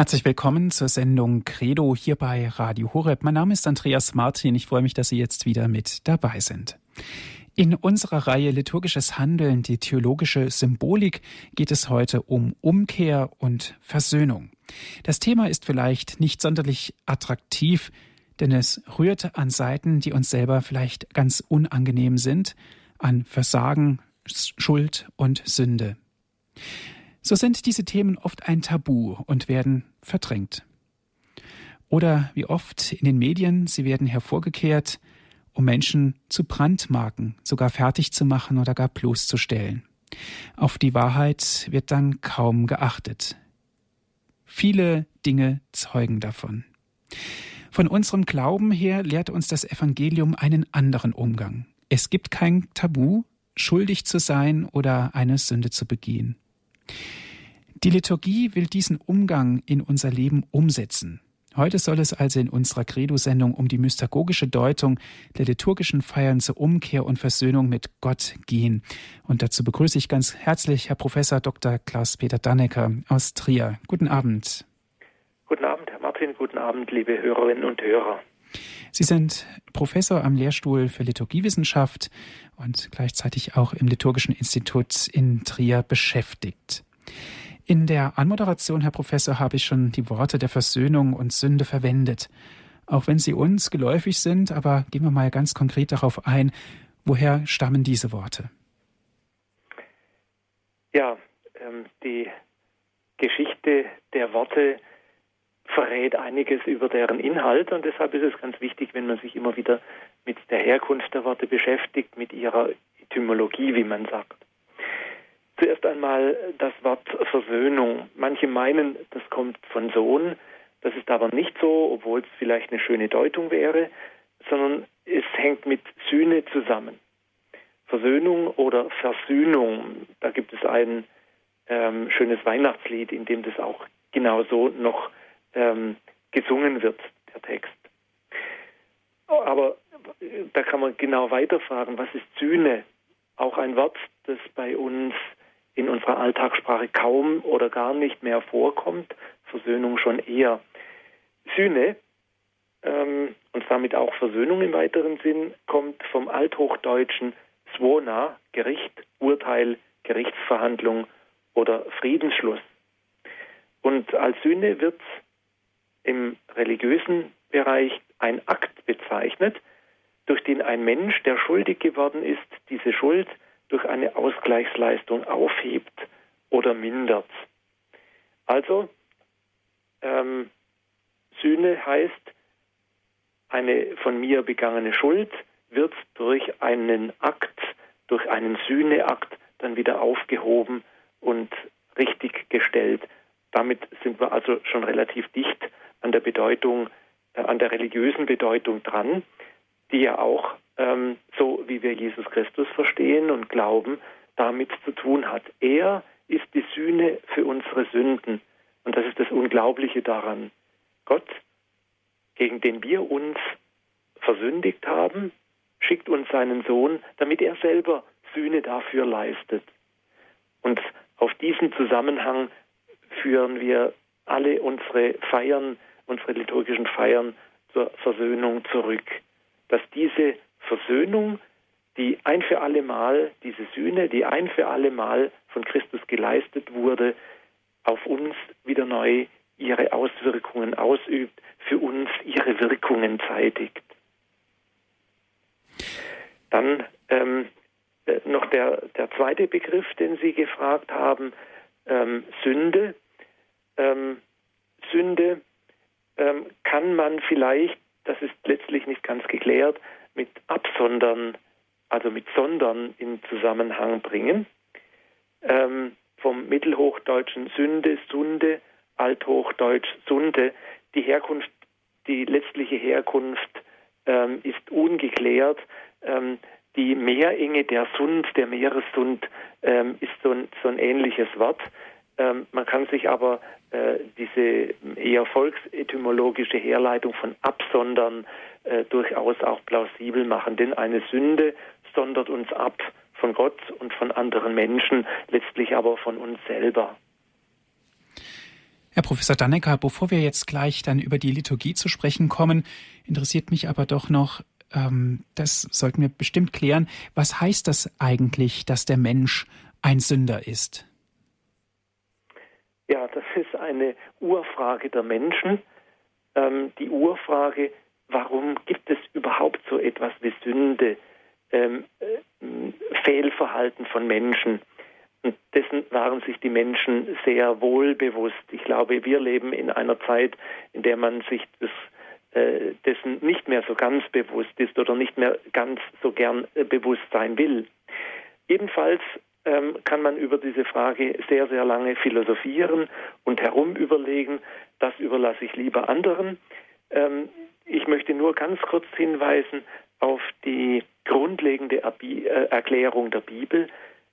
Herzlich willkommen zur Sendung Credo hier bei Radio Horeb. Mein Name ist Andreas Martin. Ich freue mich, dass Sie jetzt wieder mit dabei sind. In unserer Reihe Liturgisches Handeln, die theologische Symbolik, geht es heute um Umkehr und Versöhnung. Das Thema ist vielleicht nicht sonderlich attraktiv, denn es rührt an Seiten, die uns selber vielleicht ganz unangenehm sind, an Versagen, Schuld und Sünde. So sind diese Themen oft ein Tabu und werden verdrängt. Oder wie oft in den Medien, sie werden hervorgekehrt, um Menschen zu Brandmarken, sogar fertig zu machen oder gar bloßzustellen. Auf die Wahrheit wird dann kaum geachtet. Viele Dinge zeugen davon. Von unserem Glauben her lehrt uns das Evangelium einen anderen Umgang. Es gibt kein Tabu, schuldig zu sein oder eine Sünde zu begehen. Die Liturgie will diesen Umgang in unser Leben umsetzen. Heute soll es also in unserer Credo-Sendung um die mystagogische Deutung der liturgischen Feiern zur Umkehr und Versöhnung mit Gott gehen. Und dazu begrüße ich ganz herzlich Herr Professor Dr. Klaus-Peter Dannecker aus Trier. Guten Abend. Guten Abend, Herr Martin. Guten Abend, liebe Hörerinnen und Hörer. Sie sind Professor am Lehrstuhl für Liturgiewissenschaft und gleichzeitig auch im Liturgischen Institut in Trier beschäftigt. In der Anmoderation, Herr Professor, habe ich schon die Worte der Versöhnung und Sünde verwendet. Auch wenn sie uns geläufig sind, aber gehen wir mal ganz konkret darauf ein, woher stammen diese Worte? Ja, ähm, die Geschichte der Worte verrät einiges über deren Inhalt und deshalb ist es ganz wichtig, wenn man sich immer wieder mit der Herkunft der Worte beschäftigt, mit ihrer Etymologie, wie man sagt. Zuerst einmal das Wort Versöhnung. Manche meinen, das kommt von Sohn. Das ist aber nicht so, obwohl es vielleicht eine schöne Deutung wäre, sondern es hängt mit Sühne zusammen. Versöhnung oder Versöhnung, da gibt es ein ähm, schönes Weihnachtslied, in dem das auch genau so noch ähm, gesungen wird, der Text. Aber äh, da kann man genau weiterfragen, was ist Sühne? Auch ein Wort, das bei uns in unserer Alltagssprache kaum oder gar nicht mehr vorkommt, Versöhnung schon eher. Sühne ähm, und damit auch Versöhnung im weiteren Sinn kommt vom althochdeutschen Swona, Gericht, Urteil, Gerichtsverhandlung oder Friedensschluss. Und als Sühne wird im religiösen Bereich ein Akt bezeichnet, durch den ein Mensch, der schuldig geworden ist, diese Schuld durch eine Ausgleichsleistung aufhebt oder mindert. Also, ähm, Sühne heißt, eine von mir begangene Schuld wird durch einen Akt, durch einen Sühneakt dann wieder aufgehoben und richtig gestellt. Damit sind wir also schon relativ dicht an der Bedeutung, äh, an der religiösen Bedeutung dran, die ja auch ähm, so wie wir Jesus Christus verstehen und glauben, damit zu tun hat. Er ist die Sühne für unsere Sünden. Und das ist das Unglaubliche daran. Gott, gegen den wir uns versündigt haben, schickt uns seinen Sohn, damit er selber Sühne dafür leistet. Und auf diesen Zusammenhang führen wir alle unsere Feiern, unsere liturgischen Feiern zur Versöhnung zurück. Dass diese Versöhnung, die ein für alle Mal, diese Sühne, die ein für alle Mal von Christus geleistet wurde, auf uns wieder neu ihre Auswirkungen ausübt, für uns ihre Wirkungen zeitigt. Dann ähm, äh, noch der, der zweite Begriff, den Sie gefragt haben, ähm, Sünde. Ähm, Sünde ähm, kann man vielleicht, das ist letztlich nicht ganz geklärt, mit Absondern, also mit Sondern in Zusammenhang bringen. Ähm, vom mittelhochdeutschen Sünde, Sunde, althochdeutsch Sunde. Die Herkunft, die letztliche Herkunft ähm, ist ungeklärt. Ähm, die Meerenge, der Sund, der Meeressund ähm, ist so ein, so ein ähnliches Wort. Ähm, man kann sich aber diese eher volksetymologische Herleitung von Absondern äh, durchaus auch plausibel machen. Denn eine Sünde sondert uns ab von Gott und von anderen Menschen, letztlich aber von uns selber. Herr Professor Dannecker, bevor wir jetzt gleich dann über die Liturgie zu sprechen kommen, interessiert mich aber doch noch, ähm, das sollten wir bestimmt klären, was heißt das eigentlich, dass der Mensch ein Sünder ist? Ja, das ist eine Urfrage der Menschen. Ähm, die Urfrage, warum gibt es überhaupt so etwas wie Sünde, ähm, äh, Fehlverhalten von Menschen? Und dessen waren sich die Menschen sehr wohl bewusst. Ich glaube, wir leben in einer Zeit, in der man sich des, äh, dessen nicht mehr so ganz bewusst ist oder nicht mehr ganz so gern äh, bewusst sein will. Jedenfalls ähm, kann man über diese Frage sehr, sehr lange philosophieren und herumüberlegen. Das überlasse ich lieber anderen. Ähm, ich möchte nur ganz kurz hinweisen auf die grundlegende Erbi äh, Erklärung der Bibel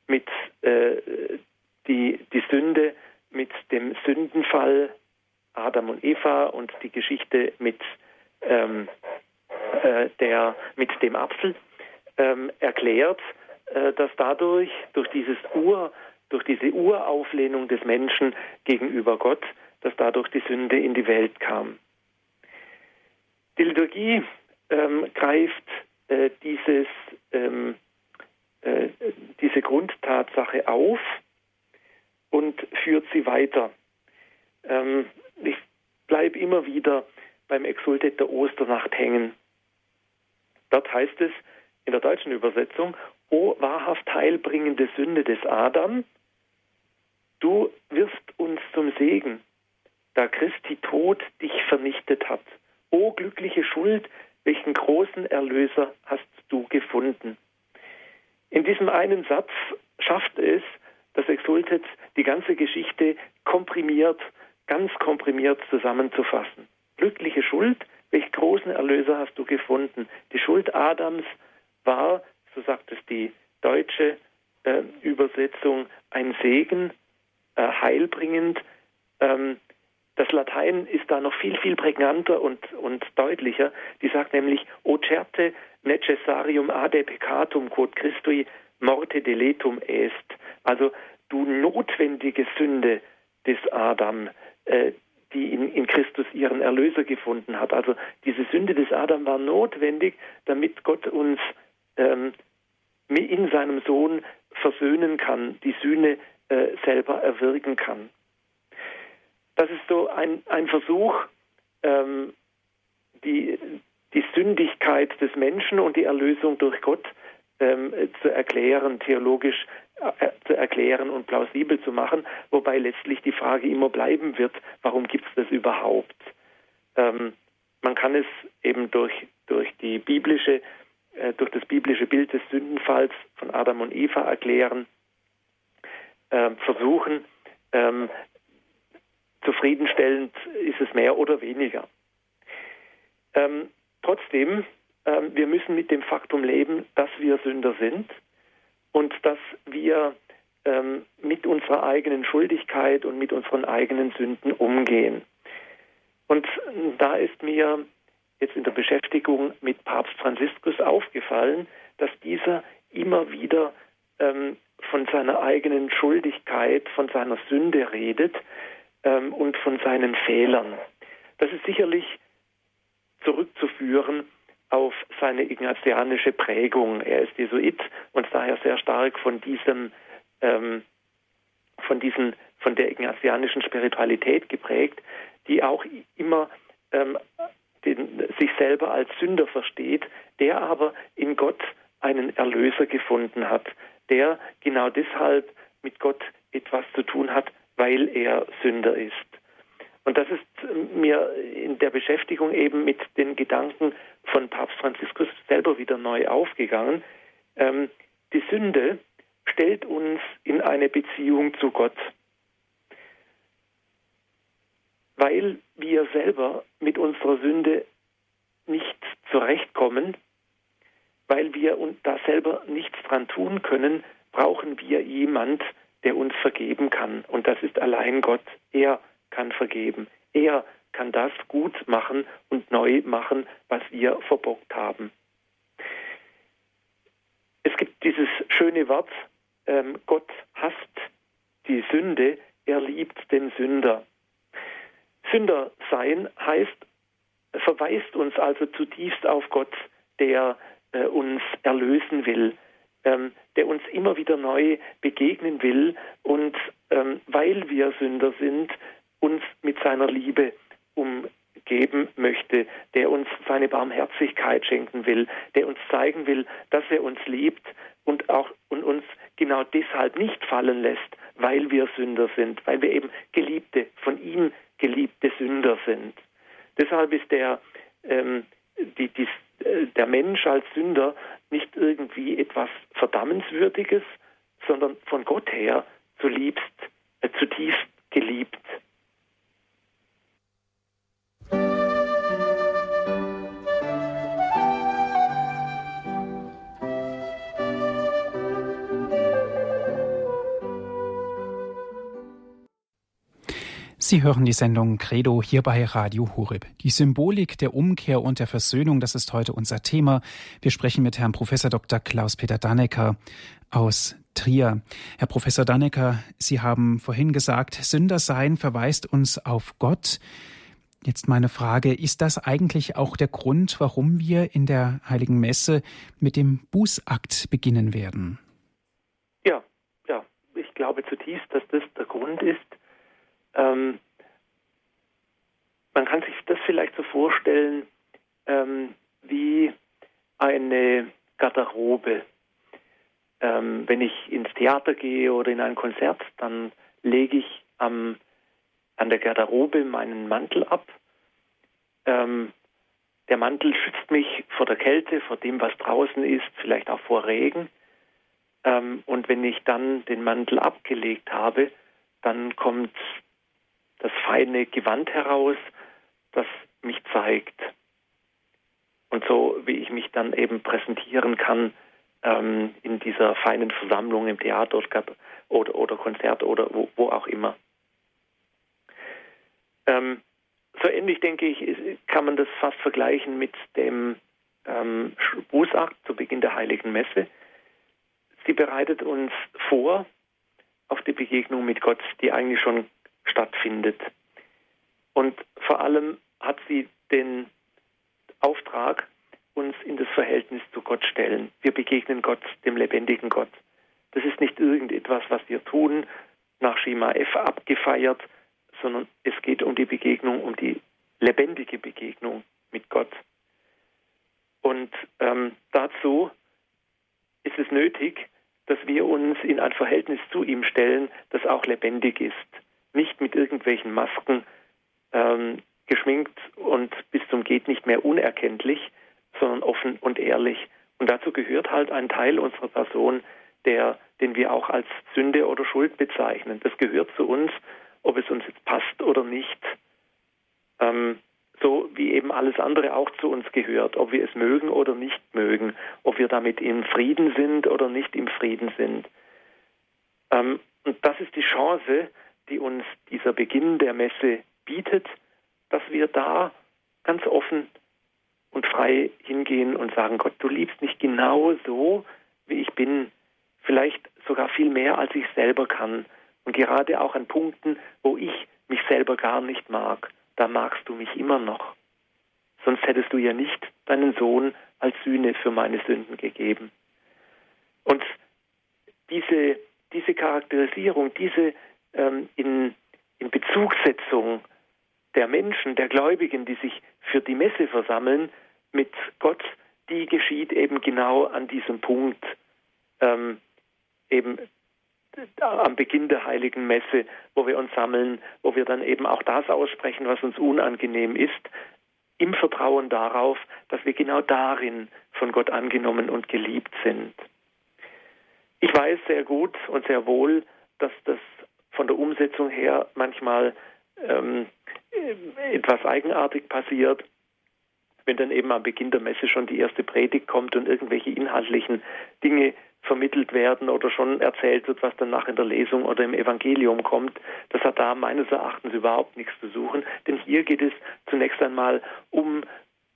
mit äh, die, die Sünde, mit dem Sündenfall Adam und Eva und die Geschichte mit, ähm, äh, der, mit dem Apfel ähm, erklärt dass dadurch, durch dieses Ur, durch diese Urauflehnung des Menschen gegenüber Gott, dass dadurch die Sünde in die Welt kam. Die Liturgie ähm, greift äh, dieses, ähm, äh, diese Grundtatsache auf und führt sie weiter. Ähm, ich bleibe immer wieder beim Exultet der Osternacht hängen. Dort heißt es in der deutschen Übersetzung, O wahrhaft heilbringende Sünde des Adam, du wirst uns zum Segen, da Christi Tod dich vernichtet hat. O glückliche Schuld, welchen großen Erlöser hast du gefunden. In diesem einen Satz schafft es das Exultet, die ganze Geschichte komprimiert, ganz komprimiert zusammenzufassen. Glückliche Schuld, welch großen Erlöser hast du gefunden. Die Schuld Adams war so sagt es die deutsche äh, Übersetzung, ein Segen, äh, heilbringend. Ähm, das Latein ist da noch viel, viel prägnanter und, und deutlicher. Die sagt nämlich, O certe necessarium ade peccatum quod Christui morte deletum est. Also du notwendige Sünde des Adam, äh, die in, in, Christus ihren Erlöser gefunden hat. Also diese Sünde des Adam war notwendig, damit Gott uns ähm, in seinem Sohn versöhnen kann, die Sühne äh, selber erwirken kann. Das ist so ein, ein Versuch, ähm, die, die Sündigkeit des Menschen und die Erlösung durch Gott ähm, zu erklären, theologisch äh, zu erklären und plausibel zu machen, wobei letztlich die Frage immer bleiben wird, warum gibt es das überhaupt? Ähm, man kann es eben durch, durch die biblische äh, durch das biblische Bild des Sündenfalls von Adam und Eva erklären, äh, versuchen, ähm, zufriedenstellend ist es mehr oder weniger. Ähm, trotzdem, ähm, wir müssen mit dem Faktum leben, dass wir Sünder sind und dass wir ähm, mit unserer eigenen Schuldigkeit und mit unseren eigenen Sünden umgehen. Und da ist mir jetzt in der Beschäftigung mit Papst Franziskus aufgefallen, dass dieser immer wieder ähm, von seiner eigenen Schuldigkeit, von seiner Sünde redet ähm, und von seinen Fehlern. Das ist sicherlich zurückzuführen auf seine ignatianische Prägung. Er ist Jesuit und daher sehr stark von diesem, ähm, von diesen, von der ignatianischen Spiritualität geprägt, die auch immer ähm, den, sich selber als Sünder versteht, der aber in Gott einen Erlöser gefunden hat, der genau deshalb mit Gott etwas zu tun hat, weil er Sünder ist. Und das ist mir in der Beschäftigung eben mit den Gedanken von Papst Franziskus selber wieder neu aufgegangen. Ähm, die Sünde stellt uns in eine Beziehung zu Gott. Weil wir selber mit unserer Sünde nicht zurechtkommen, weil wir da selber nichts dran tun können, brauchen wir jemand, der uns vergeben kann. Und das ist allein Gott. Er kann vergeben. Er kann das gut machen und neu machen, was wir verbockt haben. Es gibt dieses schöne Wort, ähm, Gott hasst die Sünde, er liebt den Sünder. Sünder sein heißt, verweist uns also zutiefst auf Gott, der äh, uns erlösen will, ähm, der uns immer wieder neu begegnen will und ähm, weil wir Sünder sind, uns mit seiner Liebe umgeben möchte, der uns seine Barmherzigkeit schenken will, der uns zeigen will, dass er uns liebt und auch und uns genau deshalb nicht fallen lässt, weil wir Sünder sind, weil wir eben geliebte, von ihm geliebte Sünder sind. Deshalb ist der, ähm, die, die, äh, der Mensch als Sünder nicht irgendwie etwas Verdammenswürdiges, sondern von Gott her zutiefst, äh, zutiefst geliebt. Sie hören die Sendung Credo hier bei Radio Horeb. Die Symbolik der Umkehr und der Versöhnung, das ist heute unser Thema. Wir sprechen mit Herrn Professor Dr. Klaus-Peter Dannecker aus Trier. Herr Professor Dannecker, Sie haben vorhin gesagt, Sündersein verweist uns auf Gott. Jetzt meine Frage, ist das eigentlich auch der Grund, warum wir in der Heiligen Messe mit dem Bußakt beginnen werden? Ja, ja, ich glaube zutiefst, dass das der Grund ist. Ähm, man kann sich das vielleicht so vorstellen ähm, wie eine Garderobe. Ähm, wenn ich ins Theater gehe oder in ein Konzert, dann lege ich am, an der Garderobe meinen Mantel ab. Ähm, der Mantel schützt mich vor der Kälte, vor dem, was draußen ist, vielleicht auch vor Regen. Ähm, und wenn ich dann den Mantel abgelegt habe, dann kommt das feine Gewand heraus, das mich zeigt. Und so wie ich mich dann eben präsentieren kann ähm, in dieser feinen Versammlung im Theater oder, oder Konzert oder wo, wo auch immer. Ähm, so ähnlich, denke ich, kann man das fast vergleichen mit dem ähm, Bußakt zu Beginn der Heiligen Messe. Sie bereitet uns vor auf die Begegnung mit Gott, die eigentlich schon stattfindet. Und vor allem hat sie den Auftrag, uns in das Verhältnis zu Gott stellen. Wir begegnen Gott, dem lebendigen Gott. Das ist nicht irgendetwas, was wir tun, nach Schema F abgefeiert, sondern es geht um die Begegnung, um die lebendige Begegnung mit Gott. Und ähm, dazu ist es nötig, dass wir uns in ein Verhältnis zu ihm stellen, das auch lebendig ist nicht mit irgendwelchen Masken ähm, geschminkt und bis zum geht nicht mehr unerkenntlich, sondern offen und ehrlich. Und dazu gehört halt ein Teil unserer Person, der, den wir auch als Sünde oder Schuld bezeichnen. Das gehört zu uns, ob es uns jetzt passt oder nicht. Ähm, so wie eben alles andere auch zu uns gehört, ob wir es mögen oder nicht mögen, ob wir damit im Frieden sind oder nicht im Frieden sind. Ähm, und das ist die Chance, die uns dieser Beginn der Messe bietet, dass wir da ganz offen und frei hingehen und sagen, Gott, du liebst mich genau so, wie ich bin, vielleicht sogar viel mehr, als ich selber kann. Und gerade auch an Punkten, wo ich mich selber gar nicht mag, da magst du mich immer noch. Sonst hättest du ja nicht deinen Sohn als Sühne für meine Sünden gegeben. Und diese, diese Charakterisierung, diese ähm, in, in Bezugssetzung der Menschen, der Gläubigen, die sich für die Messe versammeln, mit Gott, die geschieht eben genau an diesem Punkt, ähm, eben am Beginn der heiligen Messe, wo wir uns sammeln, wo wir dann eben auch das aussprechen, was uns unangenehm ist, im Vertrauen darauf, dass wir genau darin von Gott angenommen und geliebt sind. Ich weiß sehr gut und sehr wohl, dass das von der Umsetzung her manchmal ähm, etwas eigenartig passiert, wenn dann eben am Beginn der Messe schon die erste Predigt kommt und irgendwelche inhaltlichen Dinge vermittelt werden oder schon erzählt wird, was danach in der Lesung oder im Evangelium kommt. Das hat da meines Erachtens überhaupt nichts zu suchen, denn hier geht es zunächst einmal um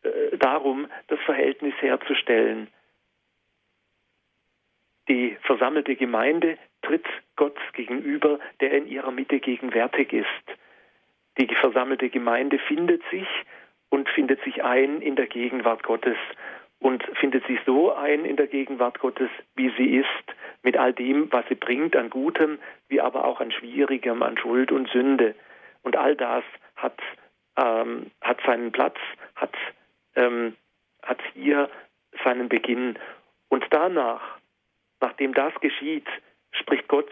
äh, darum, das Verhältnis herzustellen. Die versammelte Gemeinde tritt Gott gegenüber, der in ihrer Mitte gegenwärtig ist. Die versammelte Gemeinde findet sich und findet sich ein in der Gegenwart Gottes und findet sich so ein in der Gegenwart Gottes, wie sie ist, mit all dem, was sie bringt an Gutem, wie aber auch an Schwierigem, an Schuld und Sünde. Und all das hat, ähm, hat seinen Platz, hat, ähm, hat hier seinen Beginn. Und danach, nachdem das geschieht, spricht Gott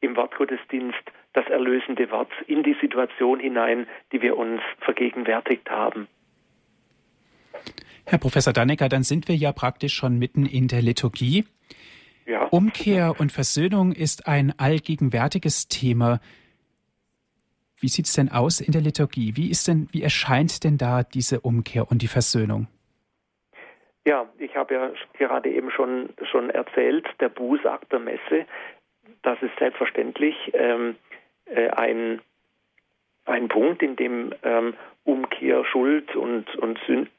im Wortgottesdienst das erlösende Wort in die Situation hinein, die wir uns vergegenwärtigt haben. Herr Professor Dannecker, dann sind wir ja praktisch schon mitten in der Liturgie. Ja. Umkehr und Versöhnung ist ein allgegenwärtiges Thema. Wie sieht es denn aus in der Liturgie? Wie ist denn, wie erscheint denn da diese Umkehr und die Versöhnung? Ja, ich habe ja gerade eben schon, schon erzählt, der Bußakt der Messe, das ist selbstverständlich ähm, äh, ein, ein Punkt, in dem ähm, Umkehr, Schuld und, und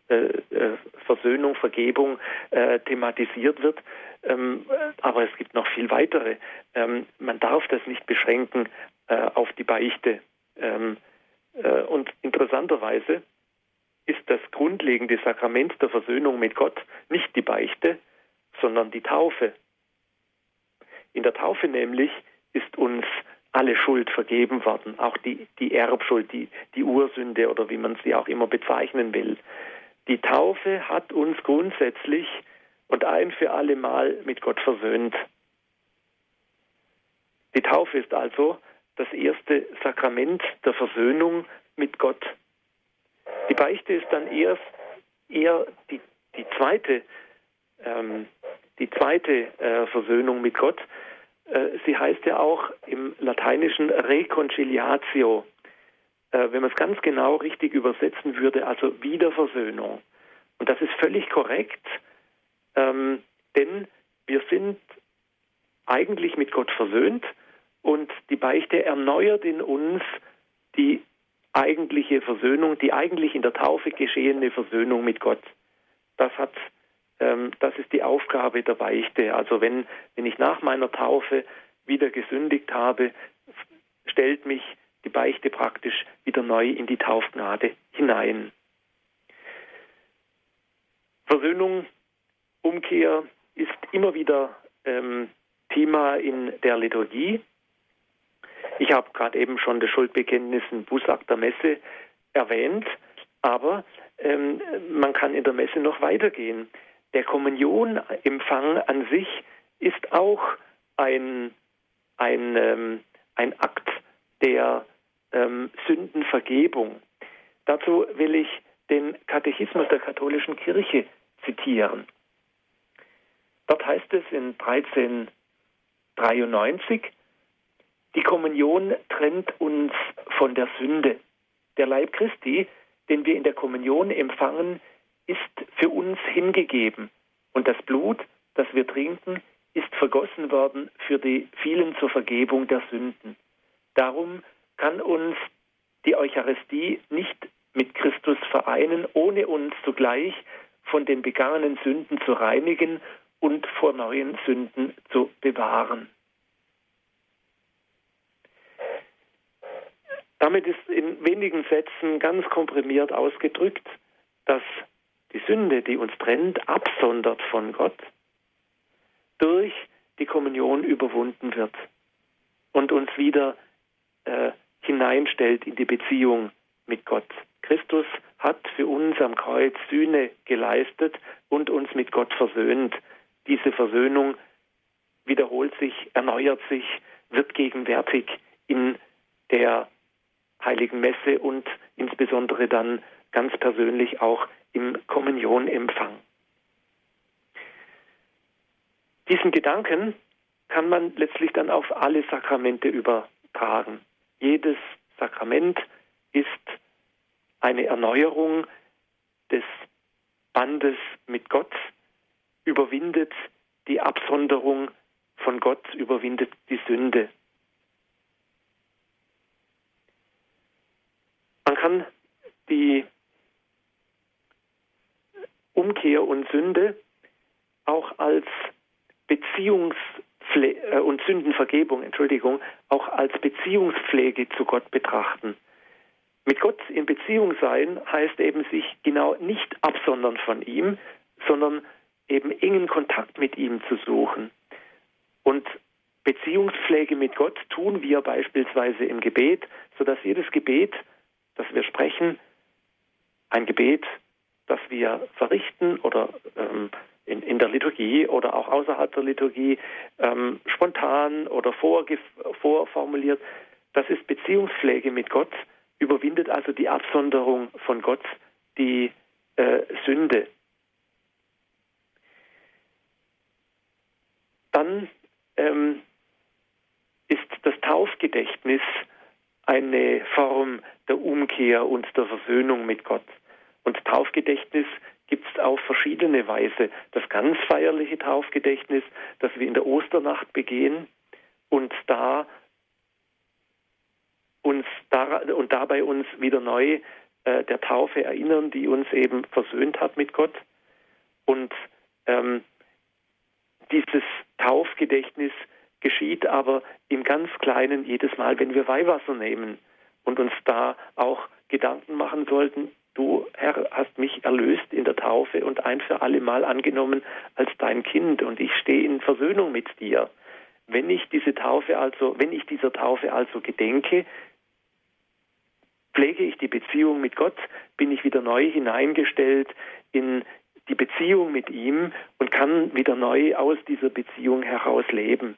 äh, äh, Versöhnung, Vergebung äh, thematisiert wird. Ähm, aber es gibt noch viel weitere. Ähm, man darf das nicht beschränken äh, auf die Beichte. Ähm, äh, und interessanterweise ist das grundlegende Sakrament der Versöhnung mit Gott nicht die Beichte, sondern die Taufe. In der Taufe nämlich ist uns alle Schuld vergeben worden, auch die, die Erbschuld, die, die Ursünde oder wie man sie auch immer bezeichnen will. Die Taufe hat uns grundsätzlich und ein für alle Mal mit Gott versöhnt. Die Taufe ist also das erste Sakrament der Versöhnung mit Gott. Die Beichte ist dann erst eher die, die zweite, ähm, die zweite äh, Versöhnung mit Gott. Äh, sie heißt ja auch im Lateinischen Reconciliatio. Äh, wenn man es ganz genau richtig übersetzen würde, also Wiederversöhnung. Und das ist völlig korrekt, ähm, denn wir sind eigentlich mit Gott versöhnt und die Beichte erneuert in uns die eigentliche Versöhnung, die eigentlich in der Taufe geschehene Versöhnung mit Gott. Das hat das ist die Aufgabe der Beichte. Also wenn, wenn ich nach meiner Taufe wieder gesündigt habe, stellt mich die Beichte praktisch wieder neu in die Taufgnade hinein. Versöhnung, Umkehr ist immer wieder ähm, Thema in der Liturgie. Ich habe gerade eben schon das Schuldbekenntnis im Bußakt der Messe erwähnt, aber ähm, man kann in der Messe noch weitergehen der Kommunionempfang an sich ist auch ein, ein, ähm, ein Akt der ähm, Sündenvergebung. Dazu will ich den Katechismus der katholischen Kirche zitieren. Dort heißt es in 1393, die Kommunion trennt uns von der Sünde. Der Leib Christi, den wir in der Kommunion empfangen, ist für uns hingegeben und das Blut, das wir trinken, ist vergossen worden für die vielen zur Vergebung der Sünden. Darum kann uns die Eucharistie nicht mit Christus vereinen, ohne uns zugleich von den begangenen Sünden zu reinigen und vor neuen Sünden zu bewahren. Damit ist in wenigen Sätzen ganz komprimiert ausgedrückt, dass die Sünde, die uns trennt, absondert von Gott, durch die Kommunion überwunden wird und uns wieder äh, hineinstellt in die Beziehung mit Gott. Christus hat für uns am Kreuz Sühne geleistet und uns mit Gott versöhnt. Diese Versöhnung wiederholt sich, erneuert sich, wird gegenwärtig in der heiligen Messe und insbesondere dann ganz persönlich auch im Kommunionempfang. Diesen Gedanken kann man letztlich dann auf alle Sakramente übertragen. Jedes Sakrament ist eine Erneuerung des Bandes mit Gott, überwindet die Absonderung von Gott, überwindet die Sünde. Man kann die Umkehr und Sünde auch als Beziehungspflege äh, und Sündenvergebung, Entschuldigung, auch als Beziehungspflege zu Gott betrachten. Mit Gott in Beziehung sein heißt eben sich genau nicht absondern von ihm, sondern eben engen Kontakt mit ihm zu suchen. Und Beziehungspflege mit Gott tun wir beispielsweise im Gebet, sodass jedes Gebet, das wir sprechen, ein Gebet, das wir verrichten oder ähm, in, in, der Liturgie oder auch außerhalb der Liturgie ähm, spontan oder vorformuliert, das ist Beziehungspflege mit Gott, überwindet also die Absonderung von Gott, die äh, Sünde. Dann ähm, ist das Taufgedächtnis eine Form der Umkehr und der Versöhnung mit Gott. Und Taufgedächtnis gibt es auf verschiedene Weise. Das ganz feierliche Taufgedächtnis, das wir in der Osternacht begehen und da uns da, und dabei uns wieder neu äh, der Taufe erinnern, die uns eben versöhnt hat mit Gott. Und ähm, dieses Taufgedächtnis geschieht aber im ganz Kleinen jedes Mal, wenn wir Weihwasser nehmen und uns da auch Gedanken machen sollten, du Herr hast mich erlöst in der Taufe und ein für alle Mal angenommen als dein Kind und ich stehe in Versöhnung mit dir. Wenn ich diese Taufe also, wenn ich dieser Taufe also gedenke, pflege ich die Beziehung mit Gott, bin ich wieder neu hineingestellt in die Beziehung mit ihm und kann wieder neu aus dieser Beziehung heraus leben.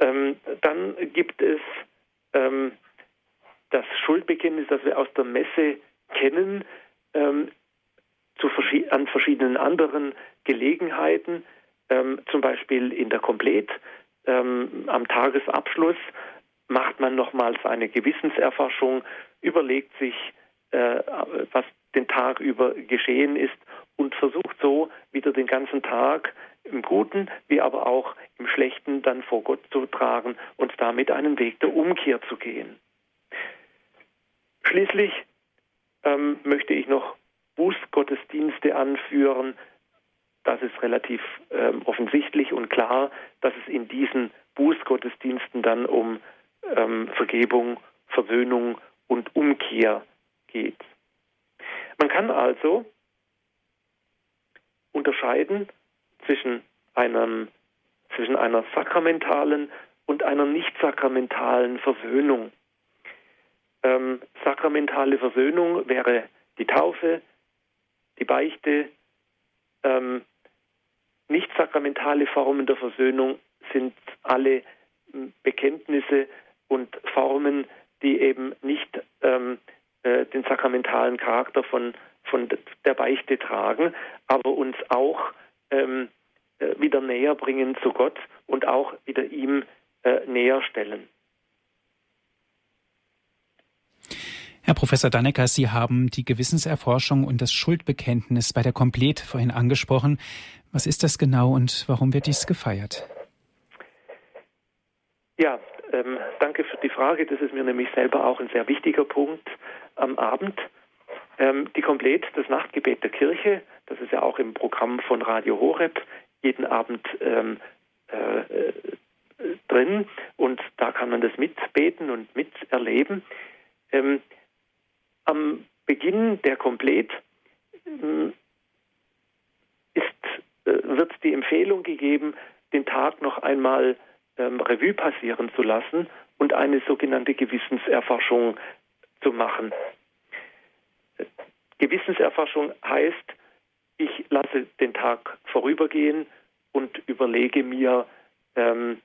Ähm, dann gibt es ähm, das Schuldbekenntnis, das wir aus der Messe kennen, ähm, verschied an verschiedenen anderen Gelegenheiten, ähm, zum Beispiel in der Komplett, ähm, am Tagesabschluss macht man nochmals eine Gewissenserforschung, überlegt sich, äh, was den Tag über geschehen ist und versucht so wieder den ganzen Tag im Guten wie aber auch im Schlechten dann vor Gott zu tragen und damit einen Weg der Umkehr zu gehen. Schließlich ähm, möchte ich noch Bußgottesdienste anführen. Das ist relativ ähm, offensichtlich und klar, dass es in diesen Bußgottesdiensten dann um ähm, Vergebung, Versöhnung und Umkehr geht. Man kann also unterscheiden zwischen, einem, zwischen einer sakramentalen und einer nicht sakramentalen Versöhnung. Ähm, sakramentale Versöhnung wäre die Taufe, die Beichte. Ähm, nicht sakramentale Formen der Versöhnung sind alle Bekenntnisse und Formen, die eben nicht ähm, äh, den sakramentalen Charakter von, von der Beichte tragen, aber uns auch ähm, äh, wieder näher bringen zu Gott und auch wieder ihm äh, näher stellen. Herr Professor Dannecker, Sie haben die Gewissenserforschung und das Schuldbekenntnis bei der Komplett vorhin angesprochen. Was ist das genau und warum wird dies gefeiert? Ja, ähm, danke für die Frage. Das ist mir nämlich selber auch ein sehr wichtiger Punkt am Abend. Ähm, die Komplett, das Nachtgebet der Kirche, das ist ja auch im Programm von Radio Horeb jeden Abend ähm, äh, drin und da kann man das mitbeten und miterleben. Ähm, am Beginn der Komplett ähm, ist, äh, wird die Empfehlung gegeben, den Tag noch einmal ähm, Revue passieren zu lassen und eine sogenannte Gewissenserforschung zu machen. Gewissenserforschung heißt, ich lasse den Tag vorübergehen und überlege mir, ähm,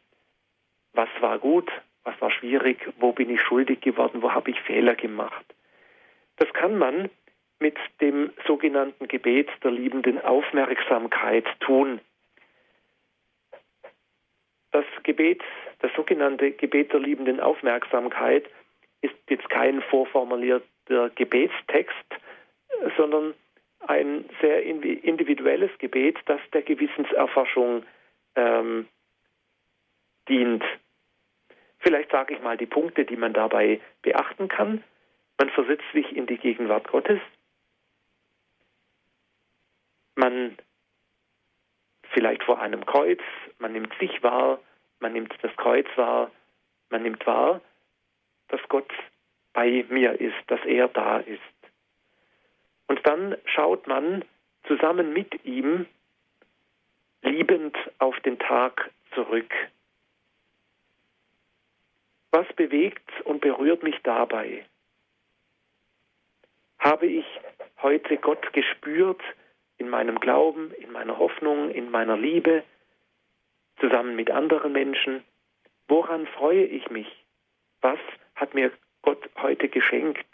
was war gut, was war schwierig, wo bin ich schuldig geworden, wo habe ich Fehler gemacht. Das kann man mit dem sogenannten Gebet der liebenden Aufmerksamkeit tun. Das Gebet, das sogenannte Gebet der liebenden Aufmerksamkeit ist jetzt kein vorformulierter Gebetstext, sondern ein sehr individuelles Gebet, das der Gewissenserforschung ähm, dient. Vielleicht sage ich mal die Punkte, die man dabei beachten kann. Man versetzt sich in die Gegenwart Gottes. Man vielleicht vor einem Kreuz, man nimmt sich wahr, man nimmt das Kreuz wahr, Man nimmt wahr, dass Gott bei mir ist, dass er da ist. Und dann schaut man zusammen mit ihm liebend auf den Tag zurück. Was bewegt und berührt mich dabei? Habe ich heute Gott gespürt in meinem Glauben, in meiner Hoffnung, in meiner Liebe, zusammen mit anderen Menschen? Woran freue ich mich? Was hat mir Gott heute geschenkt?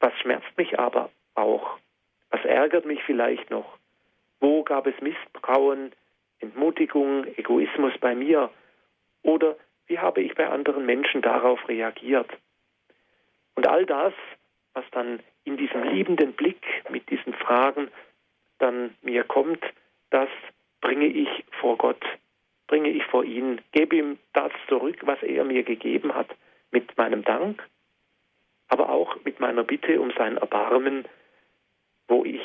Was schmerzt mich aber auch? Was ärgert mich vielleicht noch? Wo gab es Misstrauen, Entmutigung, Egoismus bei mir? Oder wie habe ich bei anderen Menschen darauf reagiert? Und all das, was dann in diesem liebenden Blick mit diesen Fragen dann mir kommt, das bringe ich vor Gott, bringe ich vor ihn, gebe ihm das zurück, was er mir gegeben hat, mit meinem Dank, aber auch mit meiner Bitte um sein Erbarmen, wo ich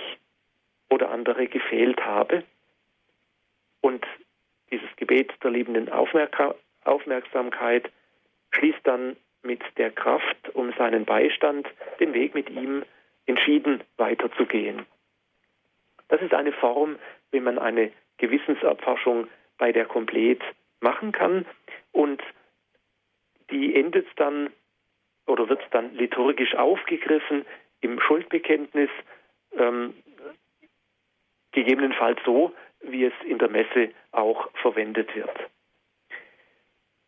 oder andere gefehlt habe. Und dieses Gebet der liebenden Aufmerksamkeit schließt dann mit der Kraft um seinen Beistand den Weg mit ihm entschieden weiterzugehen. Das ist eine Form, wie man eine Gewissenserforschung bei der Komplett machen kann und die endet dann oder wird dann liturgisch aufgegriffen im Schuldbekenntnis, ähm, gegebenenfalls so, wie es in der Messe auch verwendet wird.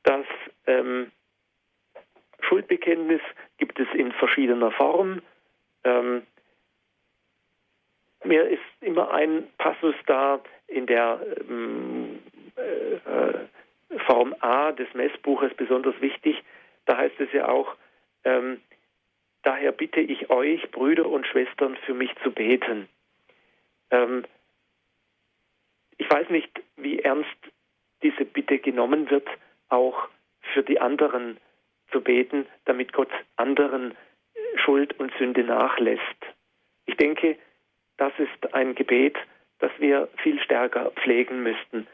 Das ähm, Schuldbekenntnis gibt es in verschiedener Form. Ähm, mir ist immer ein Passus da in der ähm, äh, Form A des Messbuches besonders wichtig. Da heißt es ja auch, ähm, daher bitte ich euch, Brüder und Schwestern, für mich zu beten. Ähm, ich weiß nicht, wie ernst diese Bitte genommen wird, auch für die anderen zu beten, damit Gott anderen Schuld und Sünde nachlässt. Ich denke, das ist ein Gebet, das wir viel stärker pflegen müssten,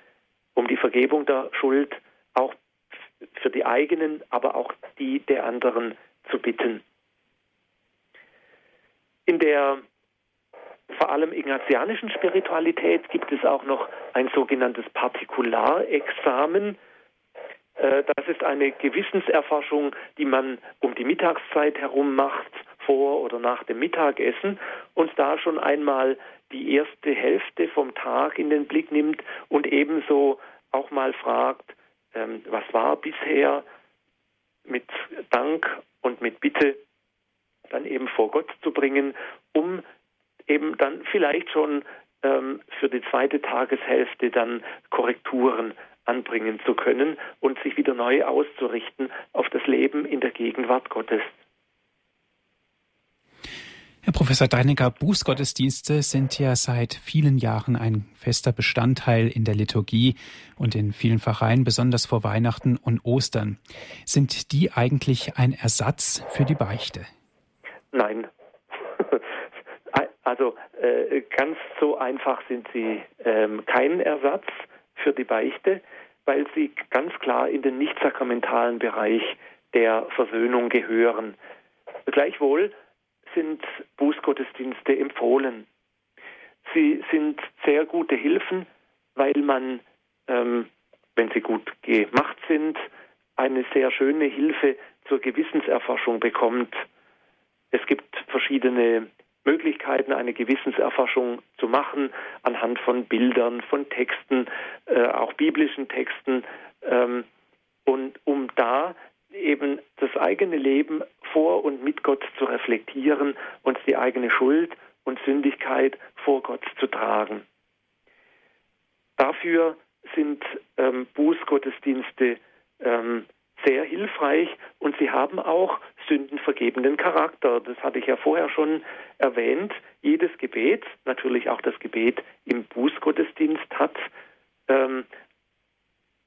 um die Vergebung der Schuld auch für die eigenen, aber auch die der anderen zu bitten. In der vor allem ignatianischen Spiritualität gibt es auch noch ein sogenanntes Partikularexamen. Äh, das ist eine Gewissenserforschung, die man um die Mittagszeit herum macht, vor oder nach dem Mittagessen und da schon einmal die erste Hälfte vom Tag in den Blick nimmt und ebenso auch mal fragt, ähm, was war bisher mit Dank und mit Bitte dann eben vor Gott zu bringen, um eben dann vielleicht schon ähm, für die zweite Tageshälfte dann Korrekturen anbringen zu können und sich wieder neu auszurichten auf das Leben in der Gegenwart Gottes. Herr Professor Deinecker, Bußgottesdienste sind ja seit vielen Jahren ein fester Bestandteil in der Liturgie und in vielen Pfarreien, besonders vor Weihnachten und Ostern. Sind die eigentlich ein Ersatz für die Beichte? Nein. Also äh, ganz so einfach sind sie ähm, kein Ersatz für die Beichte, weil sie ganz klar in den nicht-sakramentalen Bereich der Versöhnung gehören. Gleichwohl sind Bußgottesdienste empfohlen. Sie sind sehr gute Hilfen, weil man, ähm, wenn sie gut gemacht sind, eine sehr schöne Hilfe zur Gewissenserforschung bekommt. Es gibt verschiedene Möglichkeiten, eine Gewissenserforschung zu machen, anhand von Bildern, von Texten, äh, auch biblischen Texten, ähm, und um da eben das eigene Leben vor und mit Gott zu reflektieren und die eigene Schuld und Sündigkeit vor Gott zu tragen. Dafür sind ähm, Bußgottesdienste ähm, sehr hilfreich und sie haben auch sündenvergebenden Charakter. Das hatte ich ja vorher schon erwähnt. Jedes Gebet, natürlich auch das Gebet im Bußgottesdienst, hat ähm,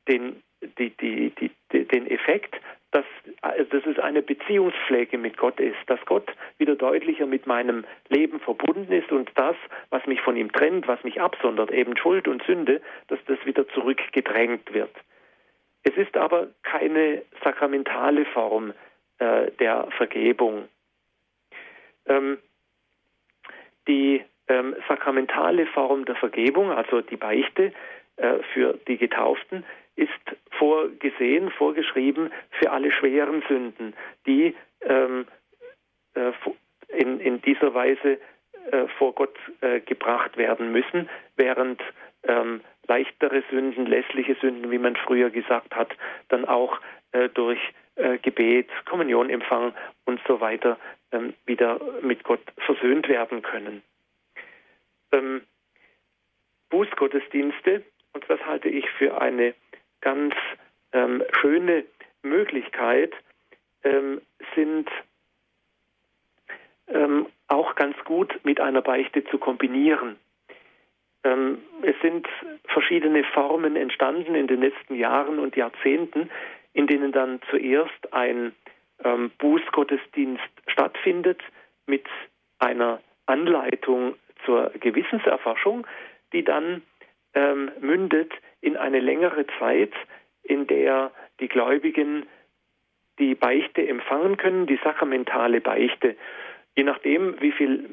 den, die, die, die, den Effekt, dass, dass es eine Beziehungspflege mit Gott ist, dass Gott wieder deutlicher mit meinem Leben verbunden ist und das, was mich von ihm trennt, was mich absondert, eben Schuld und Sünde, dass das wieder zurückgedrängt wird. Es ist aber keine sakramentale Form äh, der Vergebung. Ähm, die ähm, sakramentale Form der Vergebung, also die Beichte äh, für die Getauften, ist vorgesehen, vorgeschrieben für alle schweren Sünden, die ähm, äh, in, in, dieser Weise äh, vor Gott äh, gebracht werden müssen, während ähm, leichtere Sünden, lässliche Sünden, wie man früher gesagt hat, dann auch äh, durch äh, Gebet, Kommunionempfang und so weiter ähm, wieder mit Gott versöhnt werden können. Ähm, Bußgottesdienste, und das halte ich für eine ganz ähm, schöne Möglichkeit, ähm, sind ähm, auch ganz gut mit einer Beichte zu kombinieren. Ähm, es sind verschiedene Formen entstanden in den letzten Jahren und Jahrzehnten, in denen dann zuerst ein ähm, Bußgottesdienst stattfindet mit einer Anleitung zur Gewissenserforschung, die dann ähm, mündet in eine längere Zeit, in der die Gläubigen die Beichte empfangen können, die sakramentale Beichte. Je nachdem, wie viele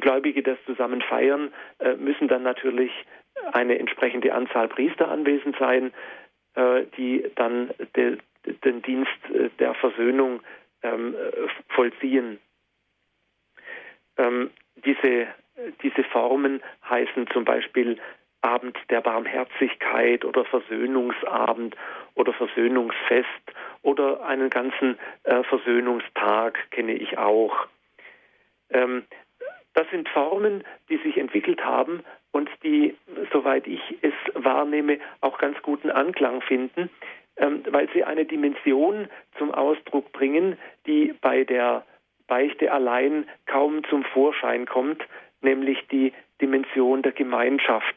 Gläubige das zusammen feiern, äh, müssen dann natürlich eine entsprechende Anzahl Priester anwesend sein, äh, die dann de, den Dienst äh, der Versöhnung ähm, vollziehen. Ähm, diese, diese Formen heißen zum Beispiel Abend der Barmherzigkeit oder Versöhnungsabend oder Versöhnungsfest oder einen ganzen Versöhnungstag kenne ich auch. Ähm, das sind Formen, die sich entwickelt haben und die, soweit ich es wahrnehme, auch ganz guten Anklang finden, ähm, weil sie eine Dimension zum Ausdruck bringen, die bei der Beichte allein kaum zum Vorschein kommt, nämlich die Dimension der Gemeinschaft.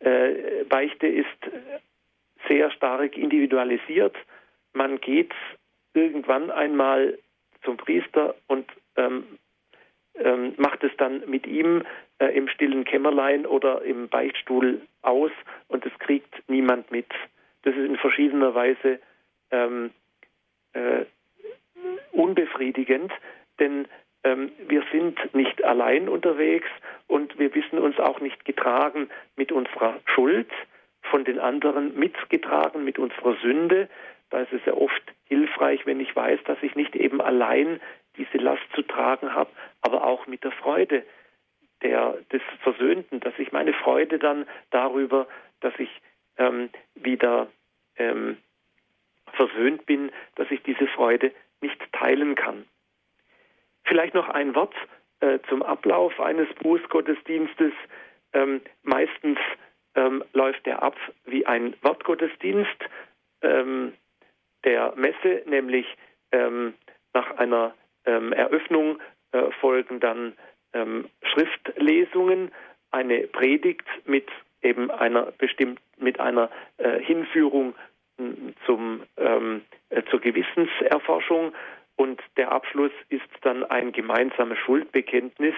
Äh, Beichte ist sehr stark individualisiert. Man geht irgendwann einmal zum Priester und ähm, ähm, macht es dann mit ihm äh, im stillen Kämmerlein oder im Beichtstuhl aus und es kriegt niemand mit. Das ist in verschiedener Weise ähm, äh, unbefriedigend, denn ähm, wir sind nicht allein unterwegs und wir wissen uns auch nicht getragen mit unserer Schuld, von den anderen mitgetragen mit unserer Sünde. Da ist es ja oft hilfreich, wenn ich weiß, dass ich nicht eben allein diese Last zu tragen habe, aber auch mit der Freude der, des Versöhnten, dass ich meine Freude dann darüber, dass ich ähm, wieder ähm, versöhnt bin, dass ich diese Freude nicht teilen kann. Vielleicht noch ein Wort äh, zum Ablauf eines Bußgottesdienstes. Ähm, meistens ähm, läuft er ab wie ein Wortgottesdienst ähm, der Messe, nämlich ähm, nach einer ähm, Eröffnung äh, folgen dann ähm, Schriftlesungen, eine Predigt mit eben einer bestimmt mit einer äh, Hinführung zum, ähm, äh, zur Gewissenserforschung und der Abschluss ist dann ein gemeinsames Schuldbekenntnis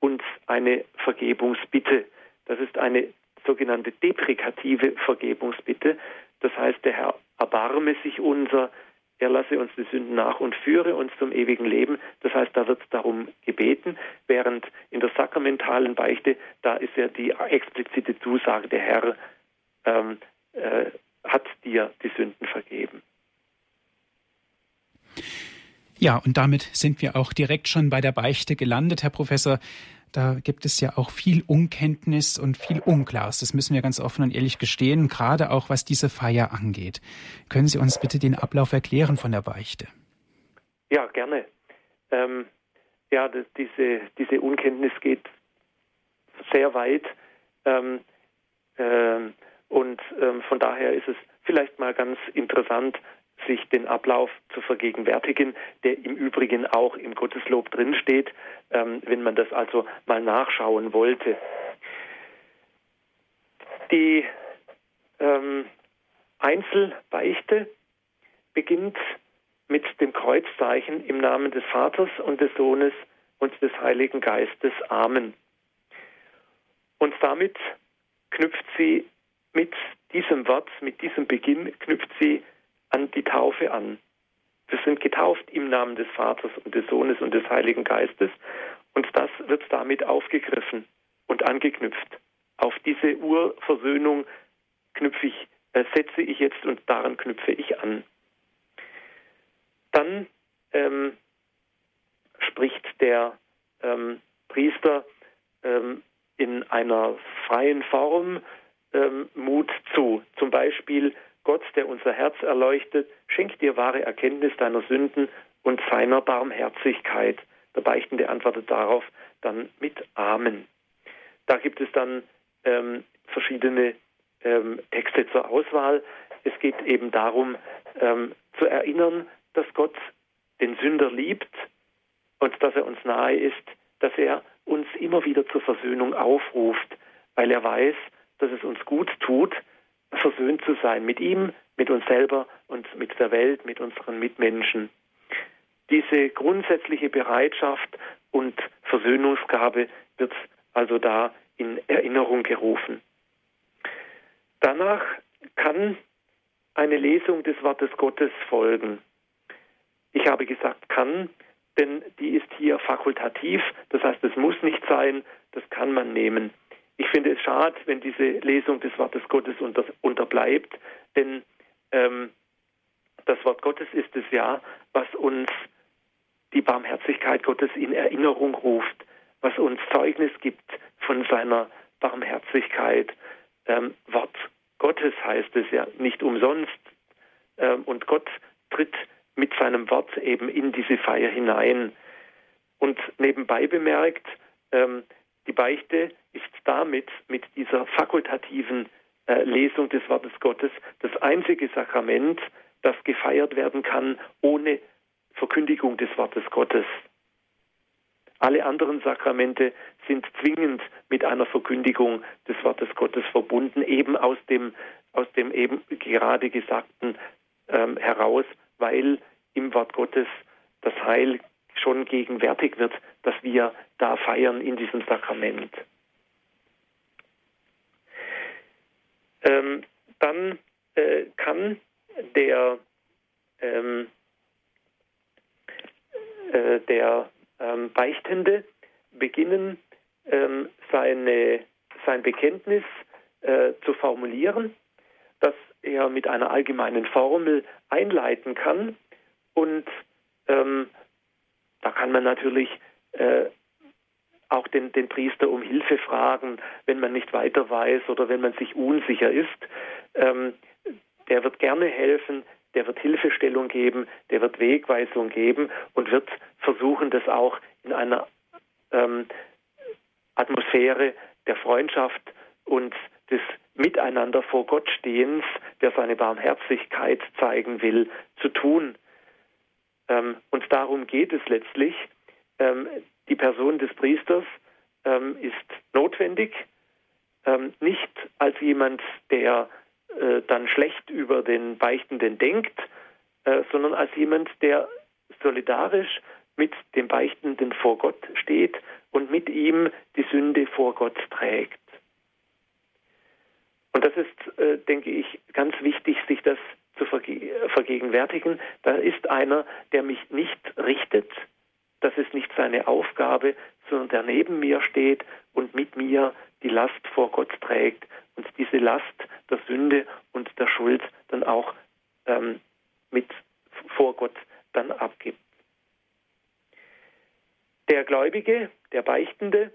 und eine Vergebungsbitte. Das ist eine sogenannte deprikative Vergebungsbitte. Das heißt, der Herr erbarme sich unser, er lasse uns die Sünden nach und führe uns zum ewigen Leben. Das heißt, da wird darum gebeten, während in der sakramentalen Beichte, da ist ja die explizite Zusage, der Herr ähm, äh, hat dir die Sünden vergeben. Ja, und damit sind wir auch direkt schon bei der Beichte gelandet, Herr Professor. Da gibt es ja auch viel Unkenntnis und viel Unklares. Das müssen wir ganz offen und ehrlich gestehen, gerade auch was diese Feier angeht. Können Sie uns bitte den Ablauf erklären von der Beichte? Ja, gerne. Ähm, ja, das, diese, diese Unkenntnis geht sehr weit. Ähm, ähm, und ähm, von daher ist es vielleicht mal ganz interessant, sich den Ablauf zu vergegenwärtigen, der im Übrigen auch im Gotteslob drinsteht, ähm, wenn man das also mal nachschauen wollte. Die ähm, Einzelbeichte beginnt mit dem Kreuzzeichen im Namen des Vaters und des Sohnes und des Heiligen Geistes. Amen. Und damit knüpft sie mit diesem Wort, mit diesem Beginn, knüpft sie an die Taufe an. Wir sind getauft im Namen des Vaters und des Sohnes und des Heiligen Geistes und das wird damit aufgegriffen und angeknüpft. Auf diese Urversöhnung knüpfe ich, äh, setze ich jetzt und daran knüpfe ich an. Dann ähm, spricht der ähm, Priester ähm, in einer freien Form ähm, Mut zu. Zum Beispiel Gott, der unser Herz erleuchtet, schenkt dir wahre Erkenntnis deiner Sünden und seiner Barmherzigkeit. Der Beichtende antwortet darauf dann mit Amen. Da gibt es dann ähm, verschiedene ähm, Texte zur Auswahl. Es geht eben darum, ähm, zu erinnern, dass Gott den Sünder liebt und dass er uns nahe ist, dass er uns immer wieder zur Versöhnung aufruft, weil er weiß, dass es uns gut tut, versöhnt zu sein mit ihm, mit uns selber und mit der Welt, mit unseren Mitmenschen. Diese grundsätzliche Bereitschaft und Versöhnungsgabe wird also da in Erinnerung gerufen. Danach kann eine Lesung des Wortes Gottes folgen. Ich habe gesagt kann, denn die ist hier fakultativ, das heißt, es muss nicht sein, das kann man nehmen. Ich finde es schade, wenn diese Lesung des Wortes Gottes unter, unterbleibt, denn ähm, das Wort Gottes ist es ja, was uns die Barmherzigkeit Gottes in Erinnerung ruft, was uns Zeugnis gibt von seiner Barmherzigkeit. Ähm, Wort Gottes heißt es ja nicht umsonst. Ähm, und Gott tritt mit seinem Wort eben in diese Feier hinein. Und nebenbei bemerkt, ähm, die Beichte ist damit, mit dieser fakultativen äh, Lesung des Wortes Gottes, das einzige Sakrament, das gefeiert werden kann ohne Verkündigung des Wortes Gottes. Alle anderen Sakramente sind zwingend mit einer Verkündigung des Wortes Gottes verbunden, eben aus dem, aus dem eben gerade Gesagten ähm, heraus, weil im Wort Gottes das Heil schon gegenwärtig wird, dass wir da feiern in diesem Sakrament. Ähm, dann äh, kann der, ähm, äh, der ähm, Beichtende beginnen, ähm, seine, sein Bekenntnis äh, zu formulieren, das er mit einer allgemeinen Formel einleiten kann und ähm, da kann man natürlich äh, auch den, den Priester um Hilfe fragen, wenn man nicht weiter weiß oder wenn man sich unsicher ist. Ähm, der wird gerne helfen, der wird Hilfestellung geben, der wird Wegweisung geben und wird versuchen, das auch in einer ähm, Atmosphäre der Freundschaft und des Miteinander vor Gott stehens, der seine Barmherzigkeit zeigen will, zu tun. Ähm, und darum geht es letztlich. Ähm, die Person des Priesters ähm, ist notwendig, ähm, nicht als jemand, der äh, dann schlecht über den Beichtenden denkt, äh, sondern als jemand, der solidarisch mit dem Beichtenden vor Gott steht und mit ihm die Sünde vor Gott trägt. Und das ist, äh, denke ich, ganz wichtig, sich das zu verge vergegenwärtigen. Da ist einer, der mich nicht richtet, das ist nicht seine Aufgabe, sondern der neben mir steht und mit mir die Last vor Gott trägt und diese Last der Sünde und der Schuld dann auch ähm, mit vor Gott dann abgibt. Der Gläubige, der Beichtende,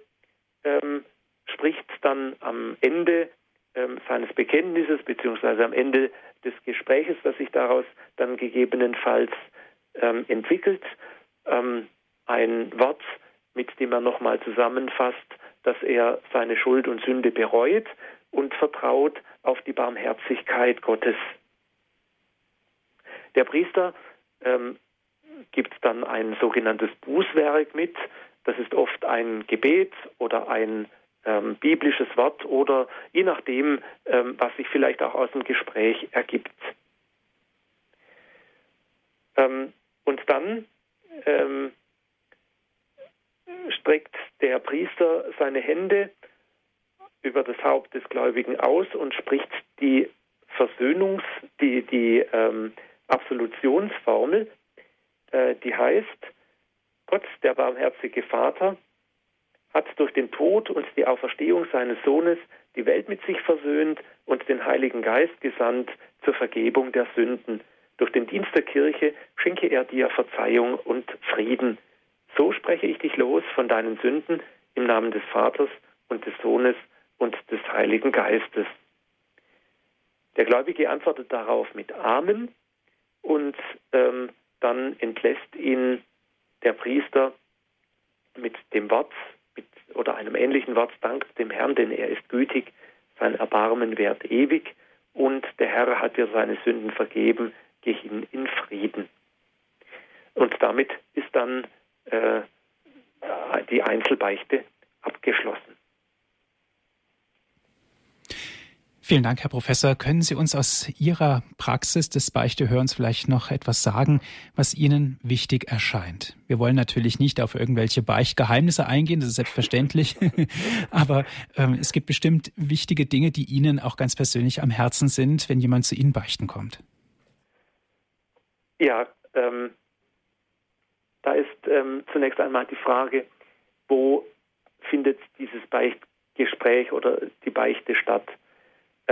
ähm, spricht dann am Ende ähm, seines Bekenntnisses beziehungsweise am Ende des Gespräches, das sich daraus dann gegebenenfalls ähm, entwickelt, ähm, ein Wort, mit dem er nochmal zusammenfasst, dass er seine Schuld und Sünde bereut und vertraut auf die Barmherzigkeit Gottes. Der Priester ähm, gibt dann ein sogenanntes Bußwerk mit. Das ist oft ein Gebet oder ein ähm, biblisches Wort oder je nachdem, ähm, was sich vielleicht auch aus dem Gespräch ergibt. Ähm, und dann ähm, streckt der Priester seine Hände über das Haupt des Gläubigen aus und spricht die Versöhnungs, die, die ähm, Absolutionsformel, äh, die heißt, Gott, der barmherzige Vater, hat durch den Tod und die Auferstehung seines Sohnes die Welt mit sich versöhnt und den Heiligen Geist gesandt zur Vergebung der Sünden. Durch den Dienst der Kirche schenke er dir Verzeihung und Frieden. So spreche ich dich los von deinen Sünden im Namen des Vaters und des Sohnes und des Heiligen Geistes. Der Gläubige antwortet darauf mit Amen und ähm, dann entlässt ihn der Priester mit dem Wort mit, oder einem ähnlichen Wort, dankt dem Herrn, denn er ist gütig, sein Erbarmen währt ewig und der Herr hat dir seine Sünden vergeben, geh hin in Frieden. Und damit ist dann äh, die Einzelbeichte abgeschlossen. Vielen Dank, Herr Professor. Können Sie uns aus Ihrer Praxis des Beichtehörens vielleicht noch etwas sagen, was Ihnen wichtig erscheint? Wir wollen natürlich nicht auf irgendwelche Beichtgeheimnisse eingehen, das ist selbstverständlich, aber ähm, es gibt bestimmt wichtige Dinge, die Ihnen auch ganz persönlich am Herzen sind, wenn jemand zu Ihnen beichten kommt. Ja, ähm, da ist ähm, zunächst einmal die Frage, wo findet dieses Beichtgespräch oder die Beichte statt?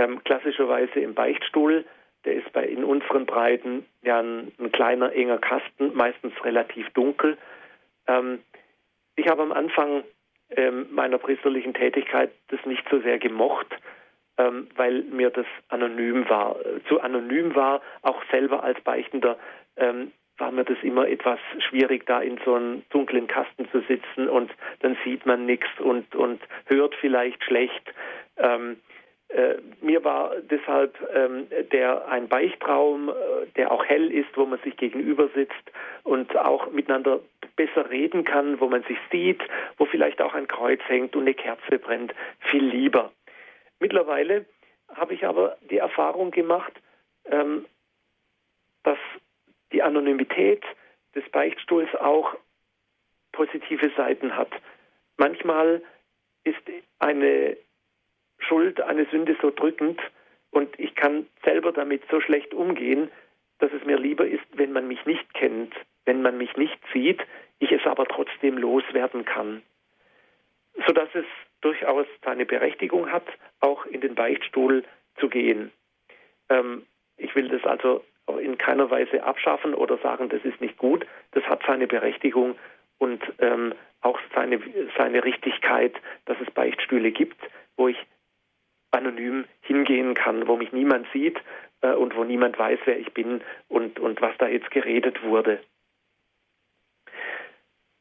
ähm, klassischerweise im Beichtstuhl. Der ist bei in unseren Breiten ja ein, ein kleiner, enger Kasten, meistens relativ dunkel. Ähm, ich habe am Anfang ähm, meiner priesterlichen Tätigkeit das nicht so sehr gemocht, ähm, weil mir das anonym war, äh, zu anonym war, auch selber als Beichtender ähm, war mir das immer etwas schwierig, da in so einem dunklen Kasten zu sitzen und dann sieht man nichts und, und hört vielleicht schlecht. Ähm, äh, mir war deshalb ähm, der ein Beichtraum, äh, der auch hell ist, wo man sich gegenüber sitzt und auch miteinander besser reden kann, wo man sich sieht, wo vielleicht auch ein Kreuz hängt und eine Kerze brennt, viel lieber. Mittlerweile habe ich aber die Erfahrung gemacht, ähm, dass die Anonymität des Beichtstuhls auch positive Seiten hat. Manchmal ist eine Schuld, eine Sünde so drückend und ich kann selber damit so schlecht umgehen, dass es mir lieber ist, wenn man mich nicht kennt, wenn man mich nicht sieht, ich es aber trotzdem loswerden kann. Sodass es durchaus seine Berechtigung hat, auch in den Beichtstuhl zu gehen. Ähm, ich will das also in keiner Weise abschaffen oder sagen, das ist nicht gut. Das hat seine Berechtigung und ähm, auch seine, seine Richtigkeit, dass es Beichtstühle gibt, wo ich anonym hingehen kann, wo mich niemand sieht äh, und wo niemand weiß, wer ich bin und, und was da jetzt geredet wurde.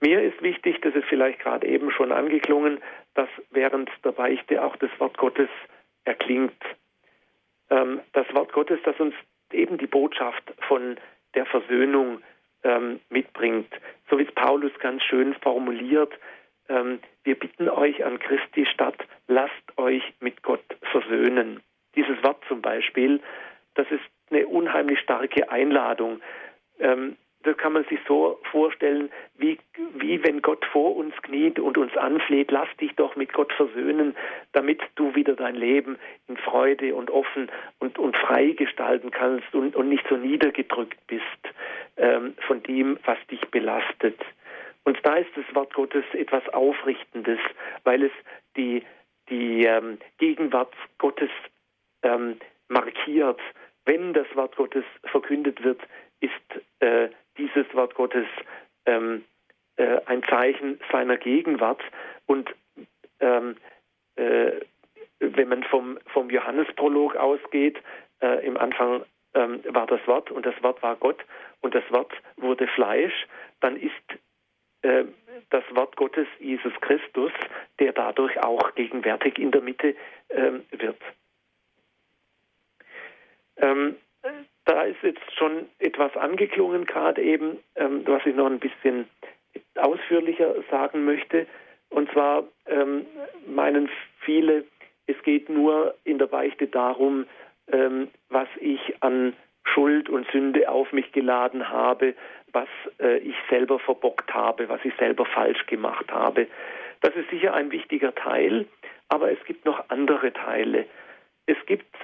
Mir ist wichtig, das ist vielleicht gerade eben schon angeklungen, dass während der Beichte auch das Wort Gottes erklingt. Ähm, das Wort Gottes, das uns eben die Botschaft von der Versöhnung ähm, mitbringt. So wie es Paulus ganz schön formuliert, ähm, wir bitten euch an Christi statt, lasst euch mit Gott versöhnen. Dieses Wort zum Beispiel, das ist eine unheimlich starke Einladung. Ähm, das kann man sich so vorstellen, wie, wie wenn Gott vor uns kniet und uns anfleht, lass dich doch mit Gott versöhnen, damit du wieder dein Leben in Freude und offen und, und frei gestalten kannst und, und nicht so niedergedrückt bist ähm, von dem, was dich belastet. Und da ist das Wort Gottes etwas Aufrichtendes, weil es die, die ähm, Gegenwart Gottes ähm, markiert. Wenn das Wort Gottes verkündet wird, ist äh, dieses Wort Gottes ähm, äh, ein Zeichen seiner Gegenwart. Und ähm, äh, wenn man vom, vom Johannesprolog ausgeht, äh, im Anfang ähm, war das Wort und das Wort war Gott und das Wort wurde Fleisch, dann ist äh, das Wort Gottes Jesus Christus, der dadurch auch gegenwärtig in der Mitte ähm, wird. Ähm, da ist jetzt schon etwas angeklungen, gerade eben, ähm, was ich noch ein bisschen ausführlicher sagen möchte. Und zwar ähm, meinen viele, es geht nur in der Beichte darum, ähm, was ich an Schuld und Sünde auf mich geladen habe, was äh, ich selber verbockt habe, was ich selber falsch gemacht habe. Das ist sicher ein wichtiger Teil, aber es gibt noch andere Teile. Es gibt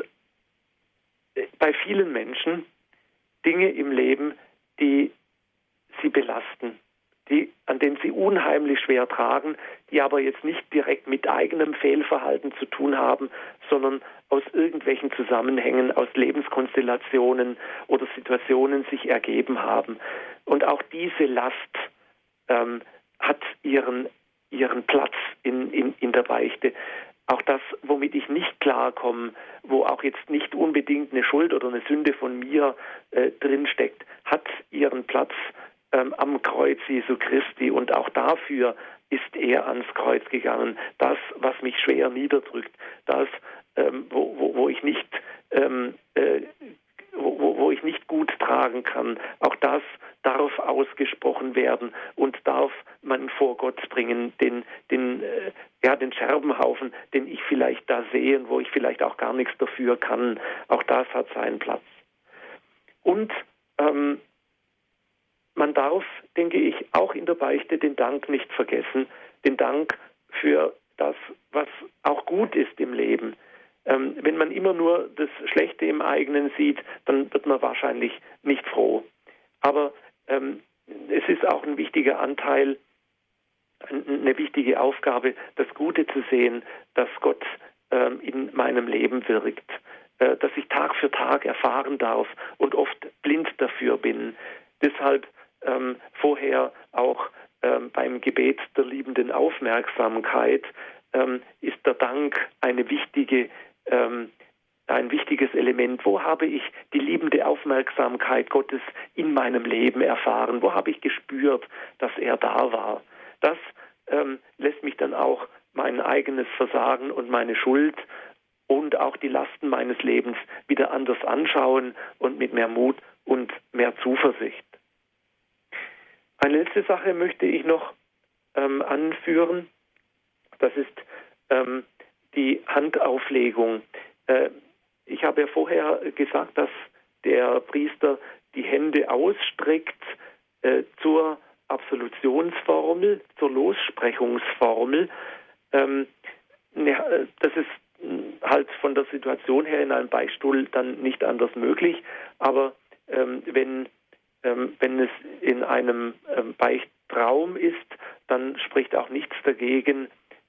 äh, bei vielen Menschen Dinge im Leben, die sie belasten, die, an denen sie unheimlich schwer tragen, die aber jetzt nicht direkt mit eigenem Fehlverhalten zu tun haben, sondern aus irgendwelchen Zusammenhängen, aus Lebenskonstellationen oder Situationen sich ergeben haben. Und auch diese Last ähm, hat ihren, ihren Platz in, in, in der Beichte. Auch das, womit ich nicht klarkomme, wo auch jetzt nicht unbedingt eine Schuld oder eine Sünde von mir äh, drinsteckt, hat ihren Platz ähm, am Kreuz Jesu Christi und auch dafür ist er ans Kreuz gegangen. Das, was mich schwer niederdrückt, das, ähm, wo, wo, wo, ich nicht ähm, äh, wo, wo ich nicht gut tragen kann, auch das darf ausgesprochen werden und darf man vor Gott bringen, den, den, äh, ja, den Scherbenhaufen, den ich vielleicht da sehe und wo ich vielleicht auch gar nichts dafür kann. Auch das hat seinen Platz. Und ähm, man darf, denke ich, auch in der Beichte den Dank nicht vergessen, den Dank für das, was auch gut ist im Leben. Ähm, wenn man immer nur das Schlechte im eigenen sieht, dann wird man wahrscheinlich nicht froh. Aber ähm, es ist auch ein wichtiger Anteil, eine wichtige Aufgabe, das Gute zu sehen, dass Gott ähm, in meinem Leben wirkt, äh, dass ich Tag für Tag erfahren darf und oft blind dafür bin. Deshalb ähm, vorher auch ähm, beim Gebet der liebenden Aufmerksamkeit ähm, ist der Dank eine wichtige ähm, ein wichtiges Element. Wo habe ich die liebende Aufmerksamkeit Gottes in meinem Leben erfahren? Wo habe ich gespürt, dass er da war? Das ähm, lässt mich dann auch mein eigenes Versagen und meine Schuld und auch die Lasten meines Lebens wieder anders anschauen und mit mehr Mut und mehr Zuversicht. Eine letzte Sache möchte ich noch ähm, anführen. Das ist ähm, die Handauflegung. Äh, ich habe ja vorher gesagt, dass der Priester die Hände ausstreckt äh, zur Absolutionsformel, zur Lossprechungsformel. Ähm, ne, das ist hm, halt von der Situation her in einem Beichtstuhl dann nicht anders möglich. Aber ähm, wenn, wenn es in einem ähm, Beichtraum ist, dann spricht auch nichts dagegen,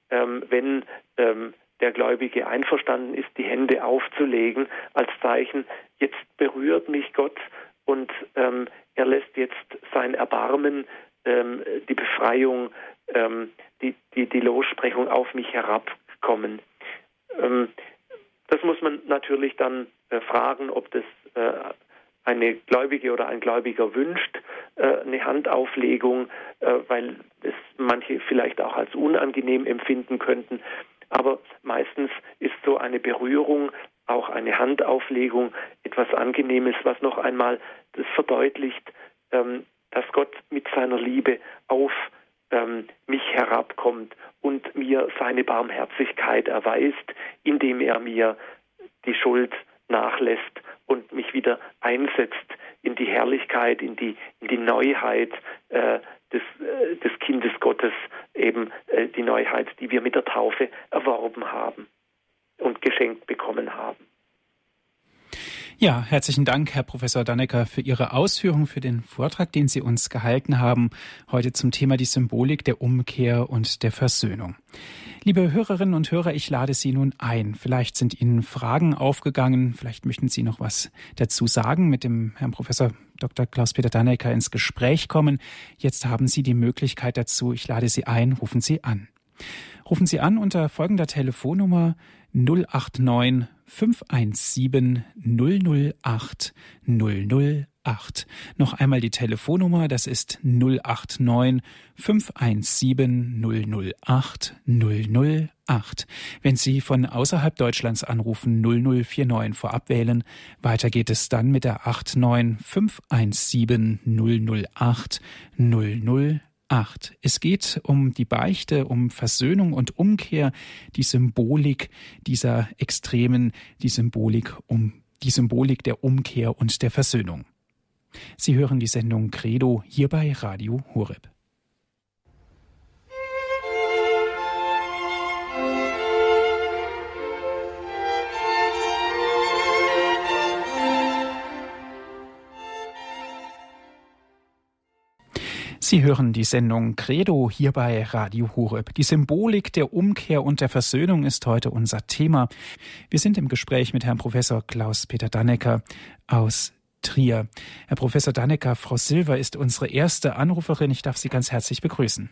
ähm, wenn ähm, der Gläubige einverstanden ist, die Hände aufzulegen als Zeichen, jetzt berührt mich Gott und ähm, er lässt jetzt sein Erbarmen, ähm, die Befreiung, ähm, die, die, die Lossprechung auf mich herabkommen. Ähm, das muss man natürlich dann äh, fragen, ob das äh, eine Gläubige oder ein Gläubiger wünscht, äh, eine Handauflegung, äh, weil es manche vielleicht auch als unangenehm empfinden könnten. Aber meistens ist so eine Berührung, auch eine Handauflegung etwas Angenehmes, was noch einmal das verdeutlicht, ähm, dass Gott mit seiner Liebe auf ähm, mich herabkommt und mir seine Barmherzigkeit erweist, indem er mir die Schuld nachlässt und mich wieder einsetzt in die Herrlichkeit, in die, in die Neuheit äh, des, äh, des Kindes Gottes, eben äh, die Neuheit, die wir mit der Taufe erworben haben und geschenkt bekommen haben. Ja, herzlichen Dank, Herr Professor Dannecker, für Ihre Ausführungen, für den Vortrag, den Sie uns gehalten haben, heute zum Thema die Symbolik der Umkehr und der Versöhnung. Liebe Hörerinnen und Hörer, ich lade Sie nun ein. Vielleicht sind Ihnen Fragen aufgegangen, vielleicht möchten Sie noch was dazu sagen, mit dem Herrn Professor Dr. Klaus-Peter Dannecker ins Gespräch kommen. Jetzt haben Sie die Möglichkeit dazu. Ich lade Sie ein, rufen Sie an. Rufen Sie an unter folgender Telefonnummer 089 517 008 008. Noch einmal die Telefonnummer, das ist 089 517 008 008. Wenn Sie von außerhalb Deutschlands anrufen, 0049 vorab wählen. Weiter geht es dann mit der 89 517 008 008. 8. Es geht um die Beichte, um Versöhnung und Umkehr, die Symbolik dieser Extremen, die Symbolik um die Symbolik der Umkehr und der Versöhnung. Sie hören die Sendung Credo hier bei Radio Horeb. Sie hören die Sendung Credo hier bei Radio Horeb. Die Symbolik der Umkehr und der Versöhnung ist heute unser Thema. Wir sind im Gespräch mit Herrn Professor Klaus-Peter Dannecker aus Trier. Herr Professor Dannecker, Frau Silver ist unsere erste Anruferin. Ich darf Sie ganz herzlich begrüßen.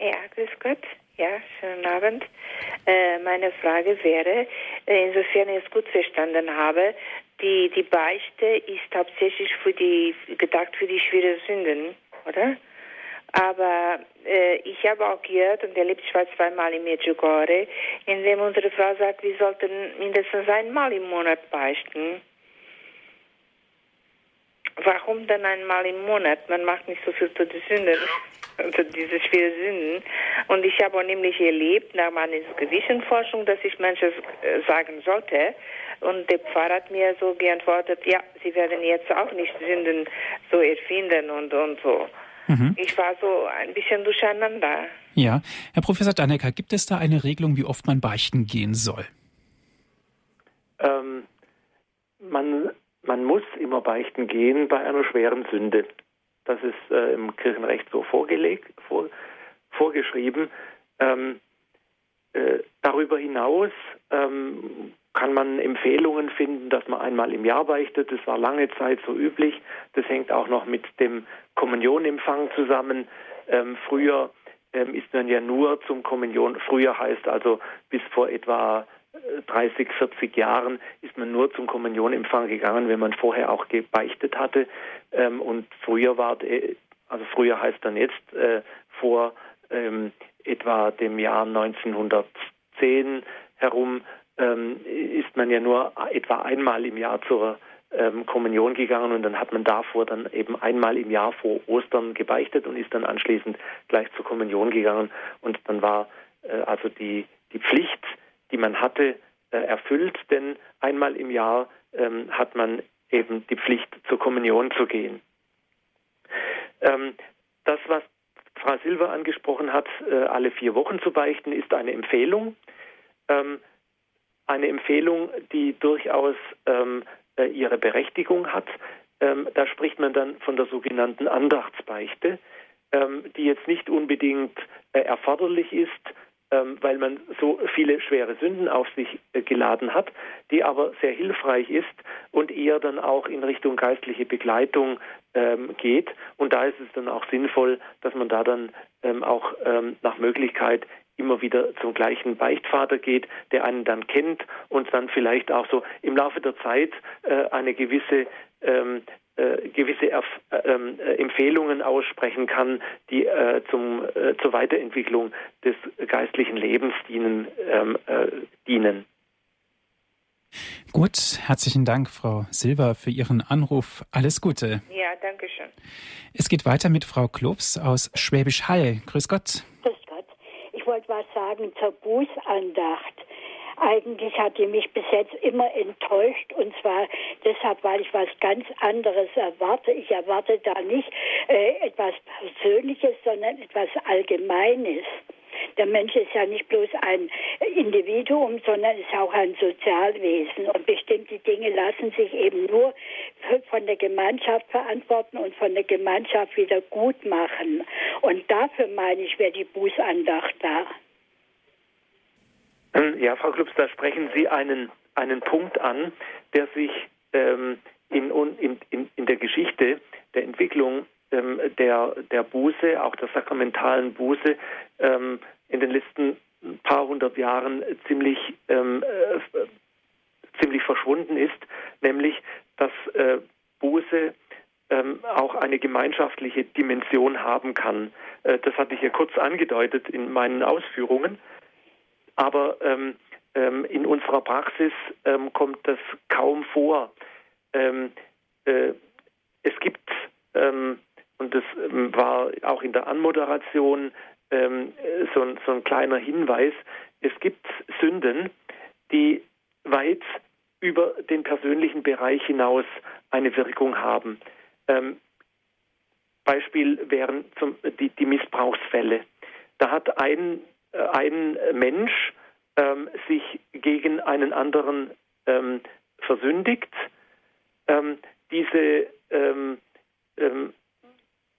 Ja, grüß Gott. Ja, schönen Abend. Äh, meine Frage wäre, insofern ich es gut verstanden habe, die, die Beichte ist hauptsächlich für die, gedacht für die schweren Sünden, oder? Aber äh, ich habe auch gehört und erlebt, ich war zweimal in Medjugorje, in dem unsere Frau sagt, wir sollten mindestens einmal im Monat beichten. Warum dann einmal im Monat? Man macht nicht so viel zu den Sünden, also diese schweren Sünden. Und ich habe auch nämlich erlebt, nach meiner Gewissenforschung, dass ich manches äh, sagen sollte. Und der Pfarrer hat mir so geantwortet, ja, Sie werden jetzt auch nicht Sünden so erfinden und, und so. Mhm. Ich war so ein bisschen durcheinander. Ja, Herr Professor Dannecker, gibt es da eine Regelung, wie oft man beichten gehen soll? Ähm, man, man muss immer beichten gehen bei einer schweren Sünde. Das ist äh, im Kirchenrecht so vorgelegt, vor, vorgeschrieben. Ähm, äh, darüber hinaus ähm, kann man Empfehlungen finden, dass man einmal im Jahr beichtet. Das war lange Zeit so üblich. Das hängt auch noch mit dem Kommunionempfang zusammen. Ähm, früher ähm, ist man ja nur zum Kommunion, früher heißt also bis vor etwa 30, äh, 40 Jahren ist man nur zum Kommunionempfang gegangen, wenn man vorher auch gebeichtet hatte. Ähm, und früher war, also früher heißt dann jetzt äh, vor ähm, etwa dem Jahr 1910 herum ähm, ist man ja nur etwa einmal im Jahr zur ähm, Kommunion gegangen und dann hat man davor dann eben einmal im Jahr vor Ostern gebeichtet und ist dann anschließend gleich zur Kommunion gegangen und dann war äh, also die, die Pflicht, die man hatte, äh, erfüllt, denn einmal im Jahr ähm, hat man eben die Pflicht zur Kommunion zu gehen. Ähm, das, was Frau Silber angesprochen hat, äh, alle vier Wochen zu beichten, ist eine Empfehlung. Ähm, eine Empfehlung, die durchaus ähm, äh, ihre Berechtigung hat. Ähm, da spricht man dann von der sogenannten Andachtsbeichte, ähm, die jetzt nicht unbedingt äh, erforderlich ist, ähm, weil man so viele schwere Sünden auf sich äh, geladen hat, die aber sehr hilfreich ist und eher dann auch in Richtung geistliche Begleitung ähm, geht. Und da ist es dann auch sinnvoll, dass man da dann ähm, auch nach Möglichkeit immer wieder zum gleichen Beichtvater geht, der einen dann kennt und dann vielleicht auch so im Laufe der Zeit äh, eine gewisse ähm, äh, gewisse Erf äh, ähm, Empfehlungen aussprechen kann, die äh, zum, äh, zur Weiterentwicklung des geistlichen Lebens dienen. Ähm, äh, dienen. Gut, herzlichen Dank, Frau Silber, für Ihren Anruf. Alles Gute. Ja, danke schön. Es geht weiter mit Frau Klops aus Schwäbisch Hall. Grüß Gott wollte was sagen zur Bußandacht. Eigentlich hat die mich bis jetzt immer enttäuscht und zwar deshalb, weil ich was ganz anderes erwarte. Ich erwarte da nicht äh, etwas Persönliches, sondern etwas Allgemeines. Der Mensch ist ja nicht bloß ein Individuum, sondern ist auch ein Sozialwesen. Und bestimmte Dinge lassen sich eben nur von der Gemeinschaft verantworten und von der Gemeinschaft wieder gut machen. Und dafür meine ich, wäre die Bußandacht da. Ähm, ja, Frau Klubs, da sprechen Sie einen, einen Punkt an, der sich ähm, in, in, in, in der Geschichte der Entwicklung ähm, der, der Buße, auch der sakramentalen Buße, ähm, in den letzten paar hundert Jahren ziemlich, ähm, äh, ziemlich verschwunden ist, nämlich dass äh, Buße ähm, auch eine gemeinschaftliche Dimension haben kann. Äh, das hatte ich ja kurz angedeutet in meinen Ausführungen, aber ähm, ähm, in unserer Praxis kommt das kaum vor. Äh, es gibt ähm, und das war auch in der Anmoderation ähm, so, ein, so ein kleiner Hinweis. Es gibt Sünden, die weit über den persönlichen Bereich hinaus eine Wirkung haben. Ähm, Beispiel wären zum, die, die, Missbrauchsfälle. Da hat ein, äh, ein Mensch ähm, sich gegen einen anderen ähm, versündigt. Ähm, diese, ähm, ähm,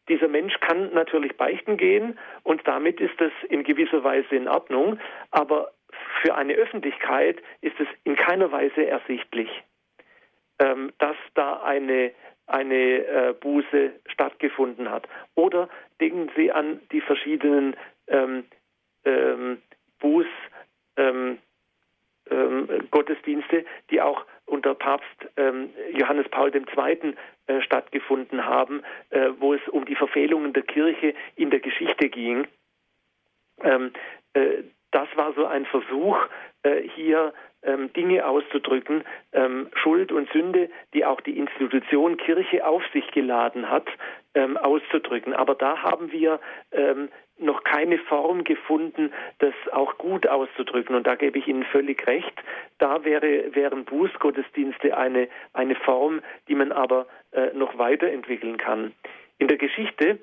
dieser Mensch kann natürlich beichten gehen und damit ist das in gewisser Weise in Ordnung, aber für eine Öffentlichkeit ist es in keiner Weise ersichtlich, ähm, dass da eine, eine äh, Buße stattgefunden hat. Oder denken Sie an die verschiedenen ähm, ähm, Buß, ähm, ähm, Gottesdienste, die auch unter Papst ähm, Johannes Paul II. Äh, stattgefunden haben, äh, wo es um die Verfehlungen der Kirche in der Geschichte ging. Ähm, äh, das war so ein Versuch, äh, hier ähm, Dinge auszudrücken, ähm, Schuld und Sünde, die auch die Institution Kirche auf sich geladen hat, ähm, auszudrücken. Aber da haben wir ähm, noch keine Form gefunden, das auch gut auszudrücken. Und da gebe ich Ihnen völlig recht. Da wäre, wären Bußgottesdienste eine, eine Form, die man aber äh, noch weiterentwickeln kann. In der Geschichte,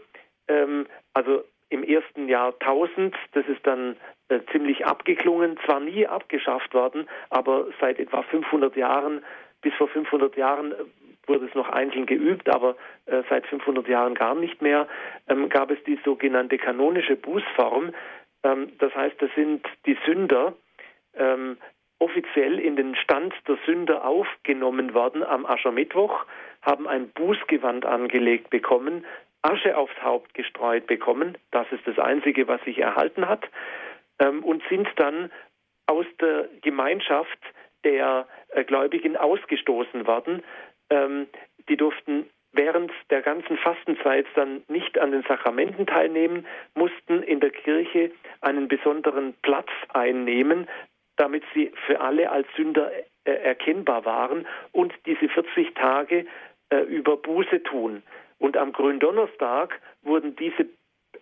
ähm, also im ersten Jahrtausend, das ist dann äh, ziemlich abgeklungen, zwar nie abgeschafft worden, aber seit etwa 500 Jahren, bis vor 500 Jahren wurde es noch einzeln geübt, aber äh, seit 500 Jahren gar nicht mehr, ähm, gab es die sogenannte kanonische Bußform. Ähm, das heißt, das sind die Sünder ähm, offiziell in den Stand der Sünder aufgenommen worden am Aschermittwoch, haben ein Bußgewand angelegt bekommen, Asche aufs Haupt gestreut bekommen, das ist das Einzige, was sich erhalten hat, ähm, und sind dann aus der Gemeinschaft der äh, Gläubigen ausgestoßen worden. Ähm, die durften während der ganzen Fastenzeit dann nicht an den Sakramenten teilnehmen, mussten in der Kirche einen besonderen Platz einnehmen, damit sie für alle als Sünder äh, erkennbar waren und diese 40 Tage äh, über Buße tun. Und am Gründonnerstag wurden diese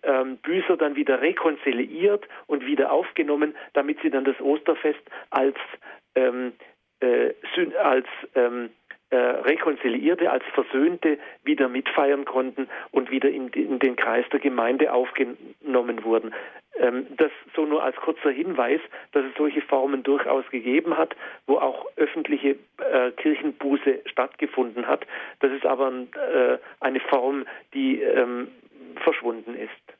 ähm, Büßer dann wieder rekonziliiert und wieder aufgenommen, damit sie dann das Osterfest als, ähm, äh, als ähm, äh, Rekonziliierte, als Versöhnte wieder mitfeiern konnten und wieder in, in den Kreis der Gemeinde aufgenommen wurden. Ähm, das so nur als kurzer Hinweis, dass es solche Formen durchaus gegeben hat, wo auch öffentliche äh, Kirchenbuße stattgefunden hat. Das ist aber äh, eine Form, die ähm, verschwunden ist.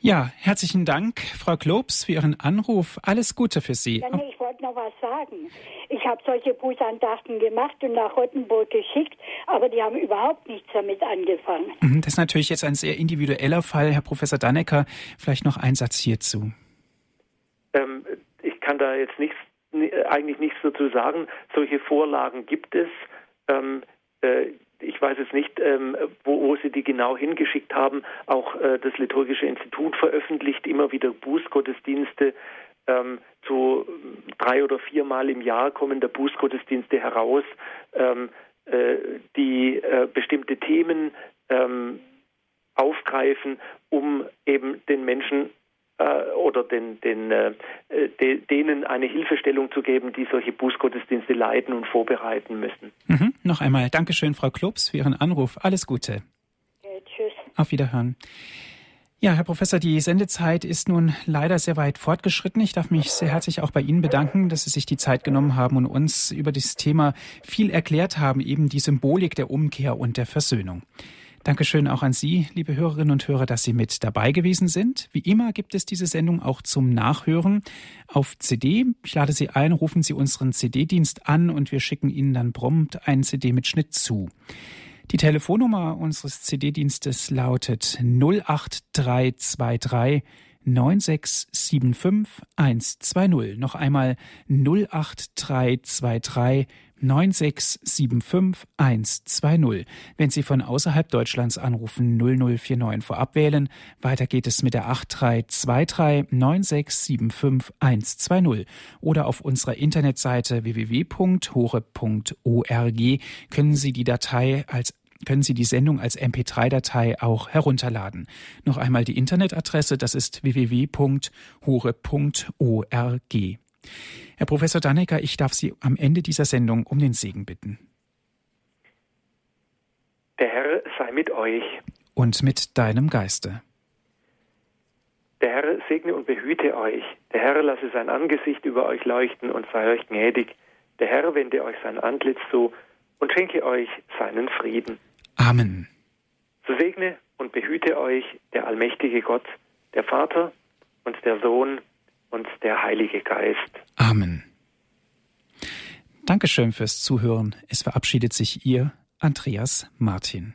Ja, herzlichen Dank, Frau Klobs, für Ihren Anruf. Alles Gute für Sie. Ja, nee, ich wollte noch was sagen. Ich habe solche Bußandachten gemacht und nach Rottenburg geschickt, aber die haben überhaupt nichts damit angefangen. Mhm, das ist natürlich jetzt ein sehr individueller Fall. Herr Professor Dannecker, vielleicht noch ein Satz hierzu. Ähm, ich kann da jetzt nichts, eigentlich nichts dazu sagen. Solche Vorlagen gibt es. Ähm, äh, ich weiß es nicht, ähm, wo, wo, Sie die genau hingeschickt haben. Auch äh, das Liturgische Institut veröffentlicht immer wieder Bußgottesdienste. Ähm, so drei oder viermal im Jahr kommen der Bußgottesdienste heraus, ähm, äh, die äh, bestimmte Themen ähm, aufgreifen, um eben den Menschen äh, oder den, den, äh, de, denen eine Hilfestellung zu geben, die solche Bußgottesdienste leiten und vorbereiten müssen. Mhm. Noch einmal Dankeschön, Frau Klubs, für Ihren Anruf. Alles Gute. Tschüss. Auf Wiederhören. Ja, Herr Professor, die Sendezeit ist nun leider sehr weit fortgeschritten. Ich darf mich sehr herzlich auch bei Ihnen bedanken, dass Sie sich die Zeit genommen haben und uns über dieses Thema viel erklärt haben, eben die Symbolik der Umkehr und der Versöhnung. Dankeschön auch an Sie, liebe Hörerinnen und Hörer, dass Sie mit dabei gewesen sind. Wie immer gibt es diese Sendung auch zum Nachhören auf CD. Ich lade Sie ein, rufen Sie unseren CD-Dienst an und wir schicken Ihnen dann prompt einen CD-Mitschnitt zu. Die Telefonnummer unseres CD-Dienstes lautet 08323 9675 120. Noch einmal 08323 9675 120. Wenn Sie von außerhalb Deutschlands anrufen, 0049 vorab wählen. Weiter geht es mit der 8323 9675 120. Oder auf unserer Internetseite www.hore.org können Sie die Datei als können Sie die Sendung als MP3-Datei auch herunterladen. Noch einmal die Internetadresse, das ist www.hore.org. Herr Professor Dannecker, ich darf Sie am Ende dieser Sendung um den Segen bitten. Der Herr sei mit euch. Und mit deinem Geiste. Der Herr segne und behüte euch. Der Herr lasse sein Angesicht über euch leuchten und sei euch gnädig. Der Herr wende euch sein Antlitz zu und schenke euch seinen Frieden. Amen. So segne und behüte euch der allmächtige Gott, der Vater und der Sohn und der Heilige Geist. Amen. Dankeschön fürs Zuhören. Es verabschiedet sich Ihr Andreas Martin.